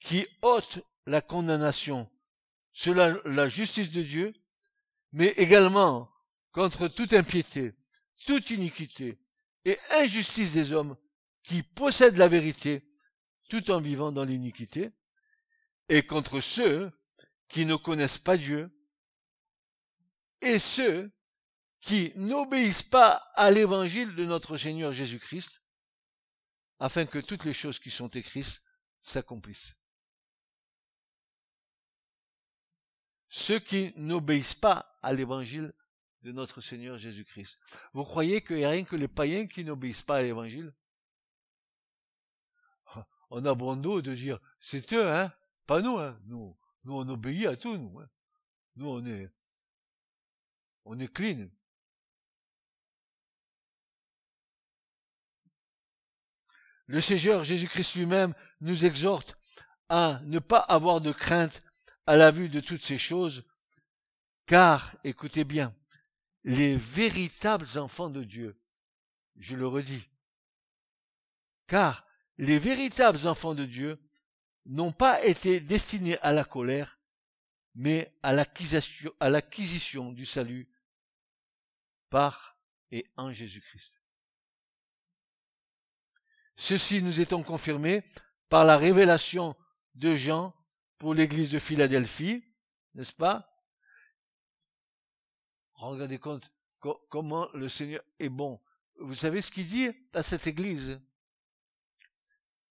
qui ôte la condamnation sur la, justice de Dieu, mais également contre toute impiété, toute iniquité et injustice des hommes qui possèdent la vérité tout en vivant dans l'iniquité, et contre ceux qui ne connaissent pas Dieu, et ceux qui n'obéissent pas à l'évangile de notre Seigneur Jésus-Christ, afin que toutes les choses qui sont écrites s'accomplissent. Ceux qui n'obéissent pas à l'évangile de notre Seigneur Jésus-Christ. Vous croyez qu'il n'y a rien que les païens qui n'obéissent pas à l'évangile? On a bon dos de dire, c'est eux, hein Pas nous, hein Nous, nous on obéit à tout, nous. Hein nous, on est, on est clean. Le Seigneur Jésus-Christ lui-même nous exhorte à ne pas avoir de crainte à la vue de toutes ces choses, car, écoutez bien, les véritables enfants de Dieu, je le redis, car les véritables enfants de Dieu n'ont pas été destinés à la colère, mais à l'acquisition du salut par et en Jésus-Christ. Ceci nous étant confirmé par la révélation de Jean pour l'église de Philadelphie, n'est-ce pas? Regardez compte comment le Seigneur est bon. Vous savez ce qu'il dit à cette église?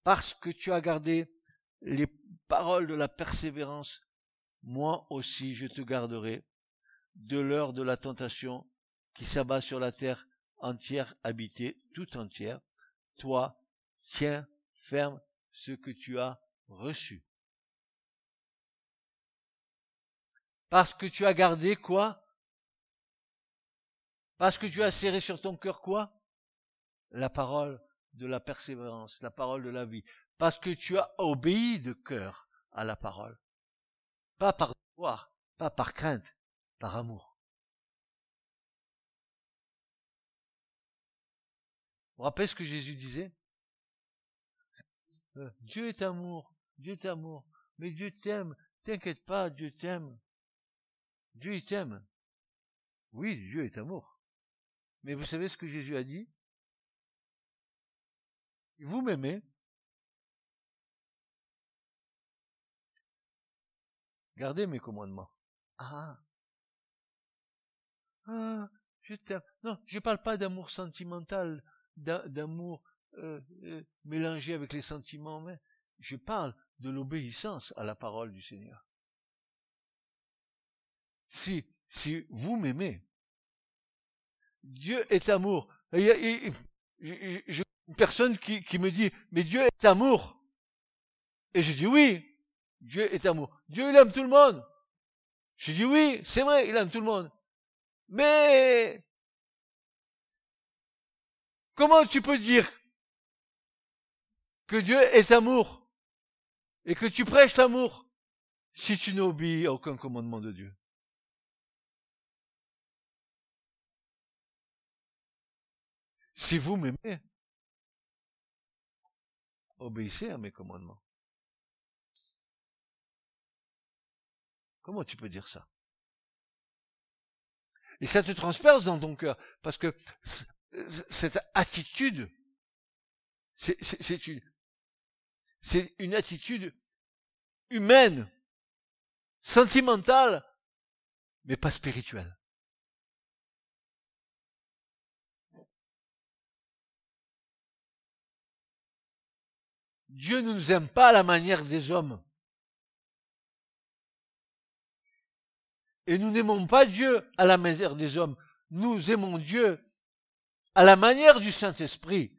Parce que tu as gardé les paroles de la persévérance, moi aussi je te garderai de l'heure de la tentation qui s'abat sur la terre entière habitée, tout entière, toi tiens ferme ce que tu as reçu. Parce que tu as gardé quoi? Parce que tu as serré sur ton cœur quoi? La parole de la persévérance, la parole de la vie. Parce que tu as obéi de cœur à la parole. Pas par devoir, pas par crainte, par amour. Vous rappelez ce que Jésus disait? Euh, Dieu est amour, Dieu est amour, mais Dieu t'aime, t'inquiète pas, Dieu t'aime. Dieu il t'aime. Oui, Dieu est amour. Mais vous savez ce que Jésus a dit? Vous m'aimez Gardez mes commandements. Ah. Ah, je t'aime. Non, je parle pas d'amour sentimental, d'amour euh, euh, mélangé avec les sentiments mais Je parle de l'obéissance à la parole du Seigneur. Si, si vous m'aimez, Dieu est amour. A, une personne qui, qui me dit, mais Dieu est amour. Et je dis oui, Dieu est amour. Dieu, il aime tout le monde. Je dis oui, c'est vrai, il aime tout le monde. Mais comment tu peux dire que Dieu est amour et que tu prêches l'amour si tu n'obéis à aucun commandement de Dieu? Si vous m'aimez, obéissez à mes commandements. Comment tu peux dire ça? Et ça te transperce dans ton cœur, parce que cette attitude, c'est une, une attitude humaine, sentimentale, mais pas spirituelle. Dieu ne nous aime pas à la manière des hommes. Et nous n'aimons pas Dieu à la manière des hommes. Nous aimons Dieu à la manière du Saint-Esprit.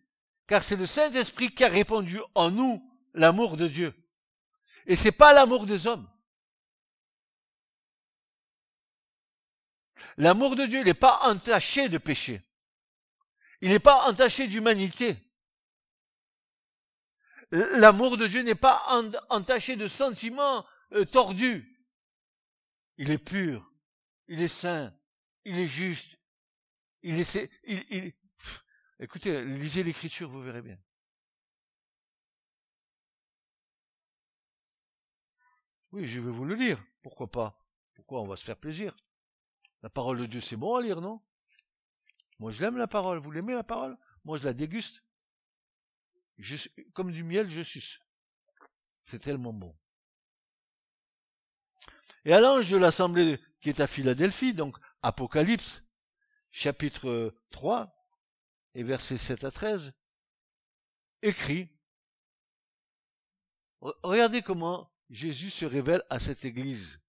Car c'est le Saint-Esprit qui a répandu en nous l'amour de Dieu. Et c'est pas l'amour des hommes. L'amour de Dieu n'est pas entaché de péché. Il n'est pas entaché d'humanité. L'amour de Dieu n'est pas entaché de sentiments euh, tordus. Il est pur, il est saint, il est juste, il est, il, il, écoutez, lisez l'écriture, vous verrez bien. Oui, je vais vous le lire. Pourquoi pas? Pourquoi on va se faire plaisir? La parole de Dieu, c'est bon à lire, non? Moi, je l'aime la parole. Vous l'aimez la parole? Moi, je la déguste. Comme du miel, je suce. C'est tellement bon. Et à l'ange de l'assemblée qui est à Philadelphie, donc Apocalypse, chapitre 3, et versets 7 à 13, écrit, regardez comment Jésus se révèle à cette église,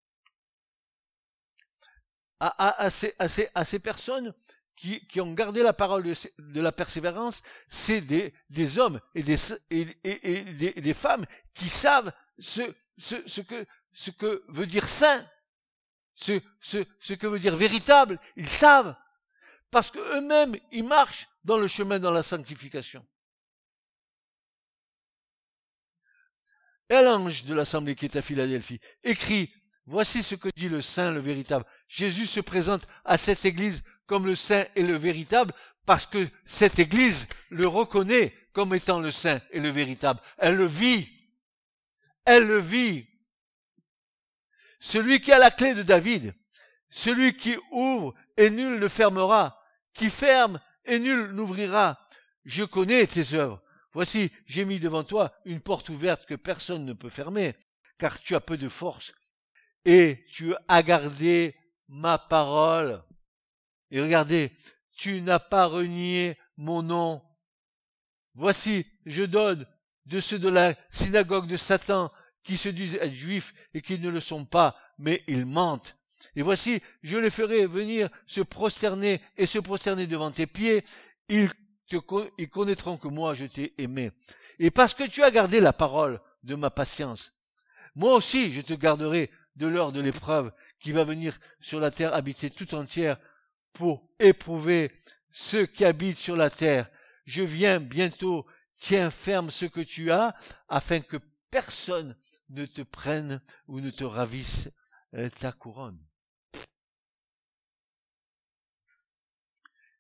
à ces, personnes qui, ont gardé la parole de, la persévérance, c'est des, hommes et des, femmes qui savent ce, que veut dire saint, ce que veut dire véritable. Ils savent. Parce que eux-mêmes, ils marchent dans le chemin dans la sanctification. Et l'ange de l'assemblée qui est à Philadelphie écrit, voici ce que dit le saint, le véritable. Jésus se présente à cette église comme le saint et le véritable parce que cette église le reconnaît comme étant le saint et le véritable. Elle le vit. Elle le vit celui qui a la clé de David, celui qui ouvre et nul ne fermera, qui ferme et nul n'ouvrira. Je connais tes œuvres. Voici, j'ai mis devant toi une porte ouverte que personne ne peut fermer, car tu as peu de force, et tu as gardé ma parole. Et regardez, tu n'as pas renié mon nom. Voici, je donne de ceux de la synagogue de Satan qui se disent être juifs et qui ne le sont pas, mais ils mentent. Et voici, je les ferai venir se prosterner et se prosterner devant tes pieds, ils, ils connaîtront que moi je t'ai aimé. Et parce que tu as gardé la parole de ma patience, moi aussi je te garderai de l'heure de l'épreuve qui va venir sur la terre habitée tout entière pour éprouver ceux qui habitent sur la terre. Je viens bientôt, tiens ferme ce que tu as, afin que personne ne te prenne ou ne te ravisse euh, ta couronne.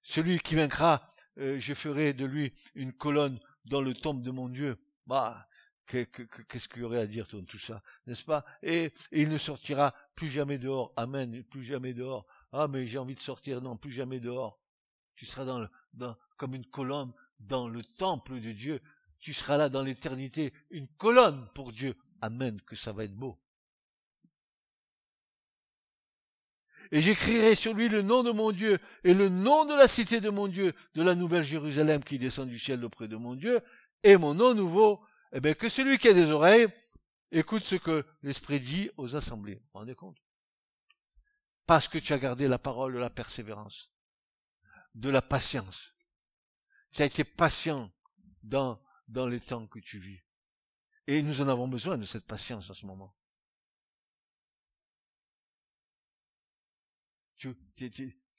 Celui qui vaincra euh, je ferai de lui une colonne dans le temple de mon Dieu. Bah, qu'est-ce qu'il y aurait à dire tout ça, n'est-ce pas? Et, il ne sortira plus jamais dehors. Amen, plus jamais dehors. Ah, mais j'ai envie de sortir. Non, plus jamais dehors. Tu seras dans, le, dans comme une colonne dans le temple de Dieu. Tu seras là dans l'éternité, une colonne pour Dieu. Amen, que ça va être beau. et j'écrirai sur lui le nom de mon Dieu et le nom de la cité de mon Dieu, de la nouvelle Jérusalem qui descend du ciel auprès de mon Dieu, et mon nom nouveau, eh bien, que celui qui a des oreilles écoute ce que l'Esprit dit aux assemblées. Vous vous rendez compte? Parce que tu as gardé la parole de la persévérance, de la patience. Tu as été patient dans, dans les temps que tu vis. Et nous en avons besoin de cette patience en ce moment. tu,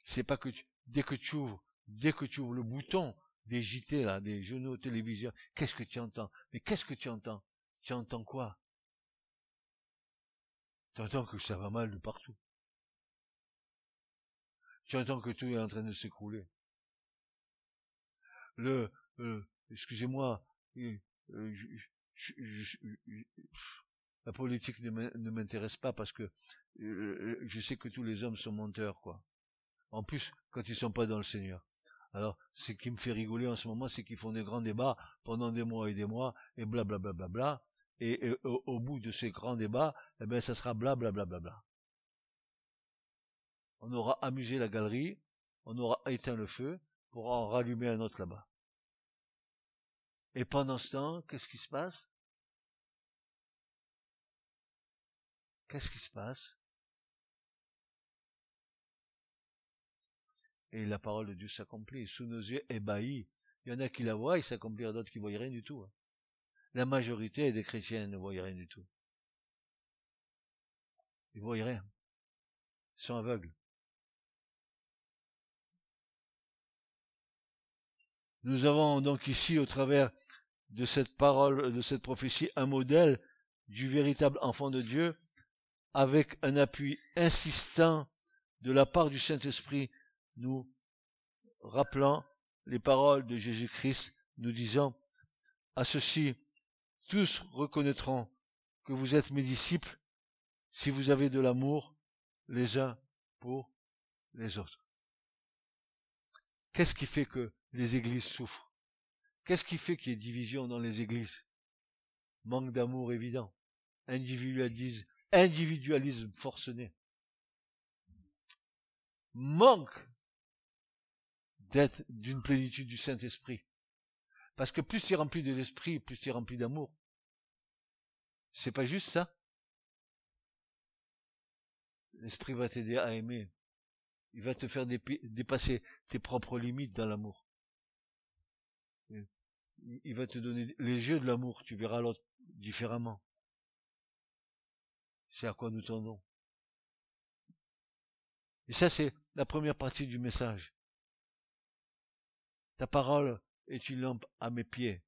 c'est pas que dès que tu ouvres, dès que tu ouvres le bouton des JT là, des journaux télévision, qu'est-ce que tu entends? Mais qu'est-ce que tu entends? Tu entends quoi? Tu entends que ça va mal de partout. Tu entends que tout est en train de s'écrouler. Le, excusez-moi, euh, la politique ne m'intéresse pas parce que euh, je sais que tous les hommes sont menteurs, quoi. En plus, quand ils sont pas dans le Seigneur. Alors, ce qui me fait rigoler en ce moment, c'est qu'ils font des grands débats pendant des mois et des mois, et blablabla, bla, bla, bla, et, au, bout de ces grands débats, eh ben, ça sera blablabla. Bla, bla, bla, On aura amusé la galerie, on aura éteint le feu pour en rallumer un autre là-bas. Et pendant ce temps, qu'est-ce qui se passe? Qu'est-ce qui se passe? Et la parole de Dieu s'accomplit. Sous nos yeux ébahis, il y en a qui la voient, il s'accomplit, d'autres qui ne voient rien du tout. Hein. La majorité des chrétiens ne voient rien du tout. Ils ne voient rien. Ils sont aveugles. Nous avons donc ici, au travers de cette parole, de cette prophétie, un modèle du véritable enfant de Dieu, avec un appui insistant de la part du Saint-Esprit nous rappelant les paroles de Jésus-Christ, nous disant, à ceci, tous reconnaîtront que vous êtes mes disciples si vous avez de l'amour les uns pour les autres. Qu'est-ce qui fait que les églises souffrent Qu'est-ce qui fait qu'il y ait division dans les églises? Manque d'amour évident, individualisme, individualisme forcené, manque d'être d'une plénitude du Saint-Esprit. Parce que plus tu es rempli de l'Esprit, plus tu es rempli d'amour. C'est pas juste ça? L'Esprit va t'aider à aimer. Il va te faire dépasser tes propres limites dans l'amour. Il va te donner les yeux de l'amour. Tu verras l'autre différemment. C'est à quoi nous tendons. Et ça, c'est la première partie du message. Ta parole est une lampe à mes pieds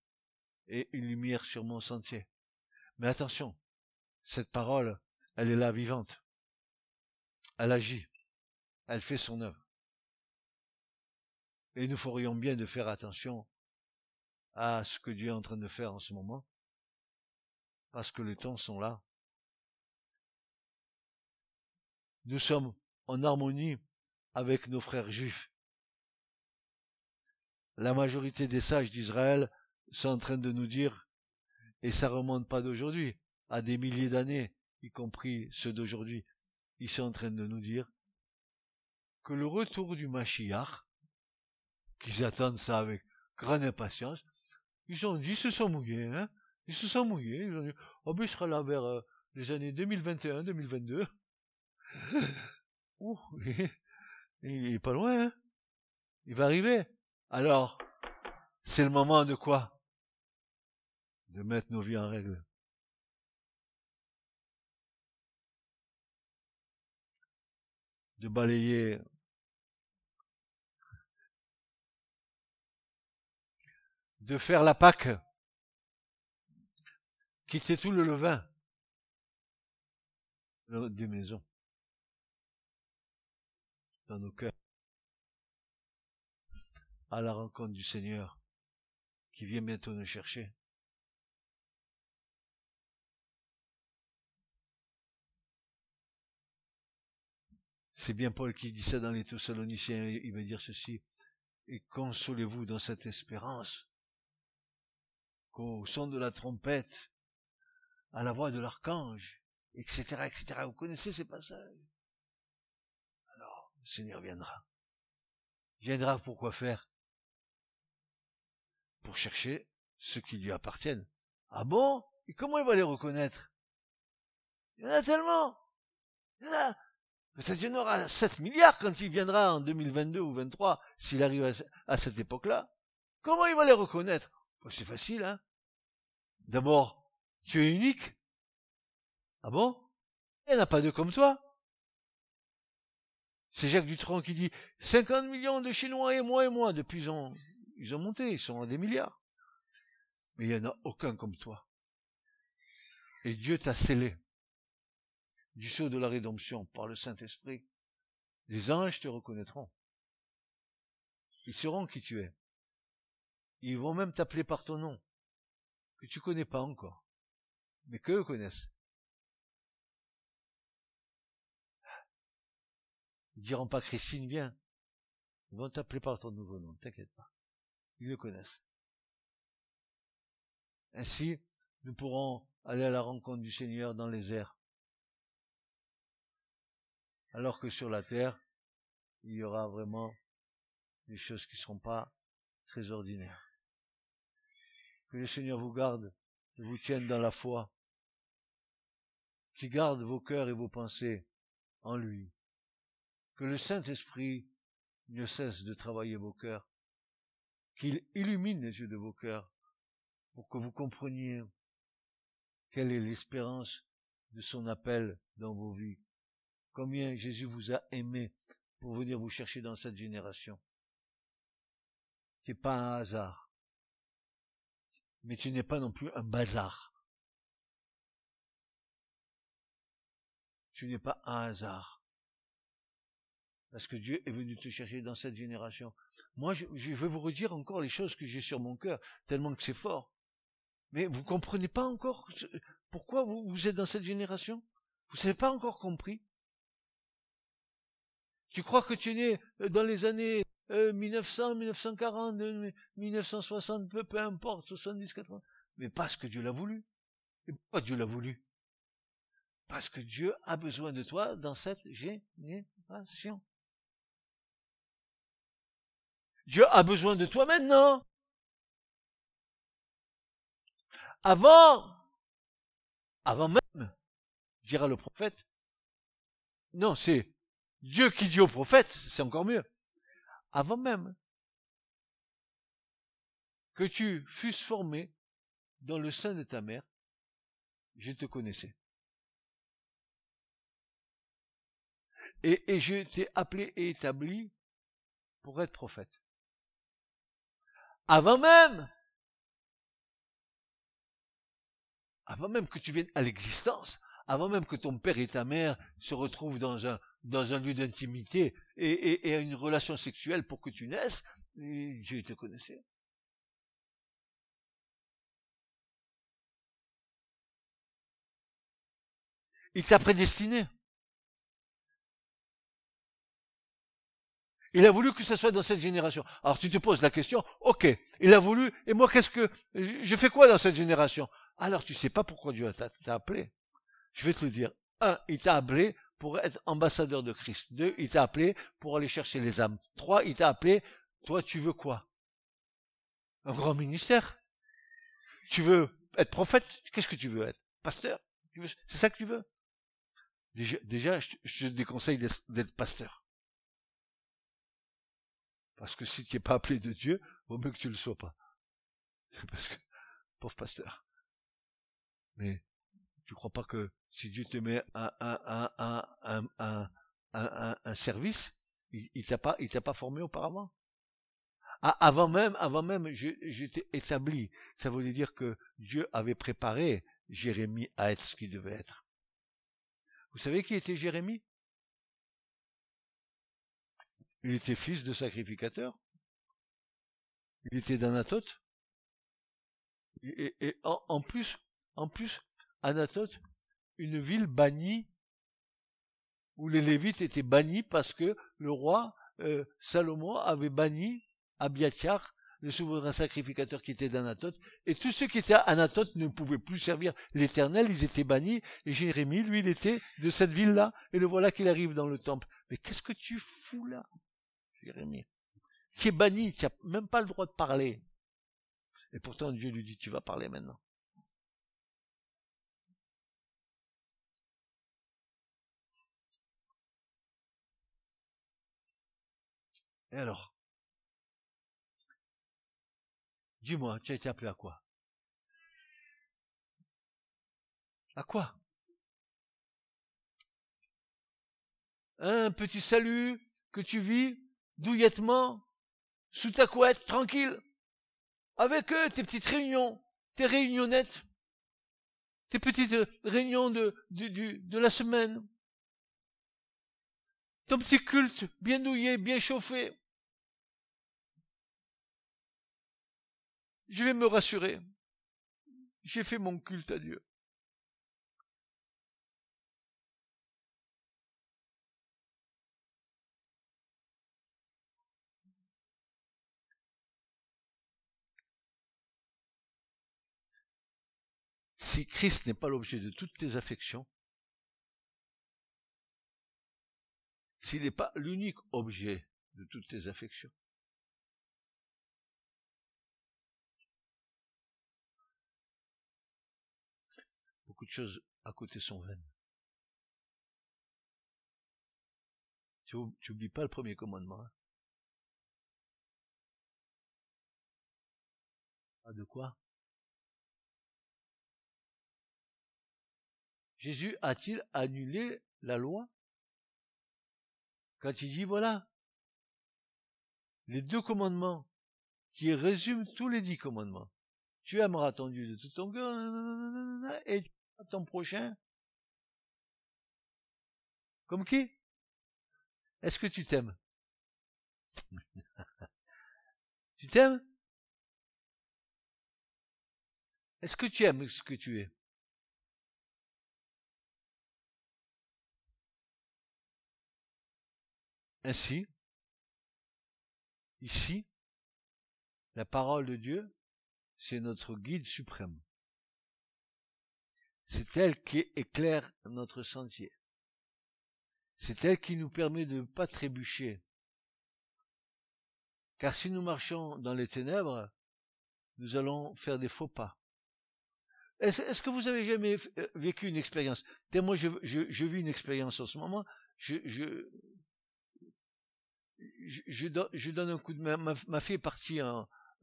et une lumière sur mon sentier. Mais attention, cette parole, elle est là vivante. Elle agit. Elle fait son œuvre. Et nous ferions bien de faire attention à ce que Dieu est en train de faire en ce moment, parce que les temps sont là. Nous sommes en harmonie avec nos frères juifs la majorité des sages d'Israël sont en train de nous dire, et ça remonte pas d'aujourd'hui, à des milliers d'années, y compris ceux d'aujourd'hui, ils sont en train de nous dire que le retour du Mashiach, qu'ils attendent ça avec grande impatience, ils ont dit, ils se sont mouillés, hein, ils se sont mouillés, ils ont dit, oh ben, il sera là vers euh, les années 2021, 2022. Ouh, il est pas loin, hein. Il va arriver. Alors, c'est le moment de quoi? De mettre nos vies en règle. De balayer de faire la Pâque, quitter tout le levain. Des maisons, dans nos cœurs. à la rencontre du Seigneur qui vient bientôt nous chercher. C'est bien Paul qui dit ça dans les Thessaloniciens, il veut dire ceci, et consolez-vous dans cette espérance, qu'au son de la trompette, à la voix de l'archange, etc., etc. Vous connaissez ces passages? Alors, le Seigneur viendra. Viendra pour quoi faire? Pour chercher ceux qui lui appartiennent. Ah bon? Et comment il va les reconnaître? Il y en a tellement Il y en a Peut-être aura 7 milliards quand il viendra en 2022 ou 23, s'il arrive à, cette époque-là. Comment il va les reconnaître? C'est facile, hein D'abord, tu es unique. Ah bon? Il n'y en a pas deux comme toi. C'est Jacques Dutronc qui dit 50 millions de Chinois et moi et moi. Depuis, ils ont, ils ont monté, ils sont à des milliards. Mais il n'y en a aucun comme toi. Et Dieu t'a scellé du sceau de la rédemption par le Saint-Esprit, les anges te reconnaîtront. Ils sauront qui tu es. Ils vont même t'appeler par ton nom, que tu connais pas encore, mais qu'eux connaissent. Ils diront pas Christine, viens. Ils vont t'appeler par ton nouveau nom, t'inquiète pas. Ils le connaissent. Ainsi, nous pourrons aller à la rencontre du Seigneur dans les airs, alors que sur la terre, il y aura vraiment des choses qui ne seront pas très ordinaires. Que le Seigneur vous garde et vous tienne dans la foi, qui garde vos cœurs et vos pensées en lui. Que le Saint-Esprit ne cesse de travailler vos cœurs, qu'il illumine les yeux de vos cœurs pour que vous compreniez quelle est l'espérance de son appel dans vos vies combien Jésus vous a aimé pour venir vous chercher dans cette génération. C'est pas un hasard. Mais tu n'es pas non plus un bazar. Tu n'es pas un hasard. Parce que Dieu est venu te chercher dans cette génération. Moi, je, vais vous redire encore les choses que j'ai sur mon cœur, tellement que c'est fort. Mais vous comprenez pas encore pourquoi vous, êtes dans cette génération? Vous n'avez pas encore compris? Tu crois que tu es né dans les années 1900, 1940, 1960, peu, peu importe, 70, 80. Mais parce que Dieu l'a voulu. Et pourquoi Dieu l'a voulu? Parce que Dieu a besoin de toi dans cette génération. Dieu a besoin de toi maintenant. Avant, avant même, dira le prophète. Non, c'est Dieu qui dit au prophète, c'est encore mieux. Avant même que tu fusses formé dans le sein de ta mère, je te connaissais. Et, je t'ai appelé et établi pour être prophète. Avant même, avant même que tu viennes à l'existence, avant même que ton père et ta mère se retrouvent dans un, dans un lieu d'intimité et, et, et, une relation sexuelle pour que tu naisses, Dieu te connaissait. Il t'a prédestiné. Il a voulu que ce soit dans cette génération. Alors tu te poses la question, ok, il a voulu, et moi qu'est-ce que, je fais quoi dans cette génération? Alors tu sais pas pourquoi Dieu t'a appelé. Je vais te le dire. Un, il t'a appelé pour être ambassadeur de Christ. Deux, il t'a appelé pour aller chercher les âmes. Trois, il t'a appelé, toi tu veux quoi? Un grand ministère? Tu veux être prophète? Qu'est-ce que tu veux être? Pasteur? C'est ça que tu veux? Déjà, je, te déconseille d'être pasteur. Parce que si tu n'es pas appelé de Dieu, vaut mieux que tu ne le sois pas. Parce que, pauvre pasteur. Mais tu crois pas que si Dieu te met un, service, il, il t'a pas, formé auparavant? Ah, avant même, avant même, j'étais établi. Ça voulait dire que Dieu avait préparé Jérémie à être ce qu'il devait être. Vous savez qui était Jérémie? Il était fils de sacrificateur. il était d'Anatote. Et, en, plus, en plus, Anatote, une ville bannie, où les Lévites étaient bannis parce que le roi euh, Salomon avait banni Abiathar, le souverain sacrificateur qui était d'Anatote, et tous ceux qui étaient à Anatote ne pouvaient plus servir l'Éternel, ils étaient bannis, et Jérémie, lui, il était de cette ville-là, et le voilà qu'il arrive dans le temple. Mais qu'est-ce que tu fous là, Jérémie? Tu es banni, tu n'as même pas le droit de parler. Et pourtant Dieu lui dit, tu vas parler maintenant. Et alors? Dis-moi, tu as été appelé à quoi? À quoi? Un petit salut que tu vis douillettement, sous ta couette, tranquille, avec eux, tes petites réunions, tes réunionnettes, tes petites réunions de, de, de, de la semaine, ton petit culte bien douillé, bien chauffé. Je vais me rassurer. J'ai fait mon culte à Dieu. Si Christ n'est pas l'objet de toutes tes affections, s'il n'est pas l'unique objet de toutes tes affections, de choses à côté sont vaines. Tu, n'oublies pas le premier commandement. Hein. Ah, de quoi? Jésus a-t-il annulé la loi? Quand il dit voilà, les deux commandements qui résument tous les dix commandements. Tu aimeras ton de tout ton cœur et ton prochain? Comme qui? Est-ce que tu t'aimes? Tu t'aimes? Est-ce que tu aimes ce que tu es? Ainsi, ici, la parole de Dieu, c'est notre guide suprême. C'est elle qui éclaire notre sentier. C'est elle qui nous permet de ne pas trébucher. Car si nous marchons dans les ténèbres, nous allons faire des faux pas. Est-ce que vous avez jamais euh, vécu une expérience? Moi, je, vis une expérience en ce moment. Je, donne, un coup de main. Ma, fille est partie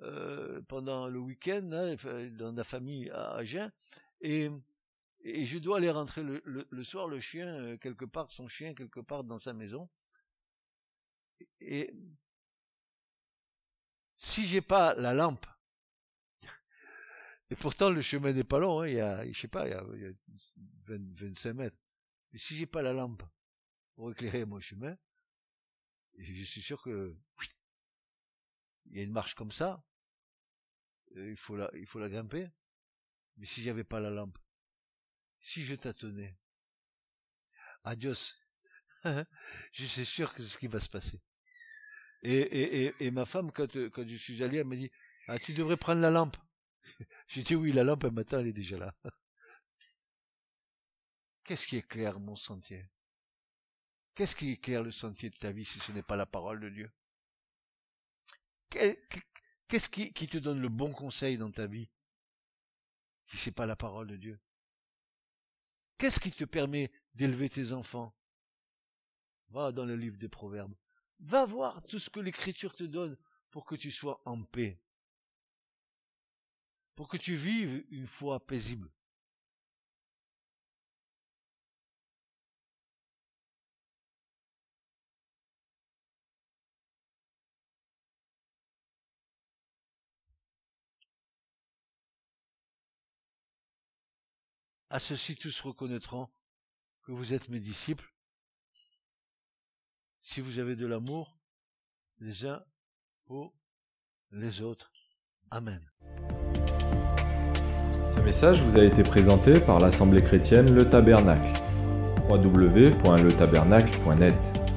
euh, pendant le week-end hein, dans la famille à Agen. Et et je dois aller rentrer le, le, soir, le chien, euh, quelque part, son chien, quelque part dans sa maison. Et si j'ai pas la lampe, et pourtant le chemin n'est pas long, hein, il y a, je sais pas, il y a, il y a 25 mètres. Et si j'ai pas la lampe pour éclairer mon chemin, je suis sûr que il y a une marche comme ça, euh, il faut la, il faut la grimper. Mais si j'avais pas la lampe, si je tâtonnais. Adios. je suis sûr que c'est ce qui va se passer. Et, ma femme, quand, je suis allé, elle m'a dit, ah, tu devrais prendre la lampe. J'ai dit oui, la lampe, elle m'attend, elle est déjà là. Qu'est-ce qui éclaire mon sentier? Qu'est-ce qui éclaire le sentier de ta vie si ce n'est pas la parole de Dieu? Qu'est-ce qui, qui te donne le bon conseil dans ta vie si c'est pas la parole de Dieu? Qu'est-ce qui te permet d'élever tes enfants? Va dans le livre des Proverbes. Va voir tout ce que l'Écriture te donne pour que tu sois en paix. Pour que tu vives une foi paisible. À ceci tous reconnaîtront que vous êtes mes disciples si vous avez de l'amour les uns pour les autres. Amen. Ce message vous a été présenté par l'Assemblée chrétienne Le Tabernacle. www.letabernacle.net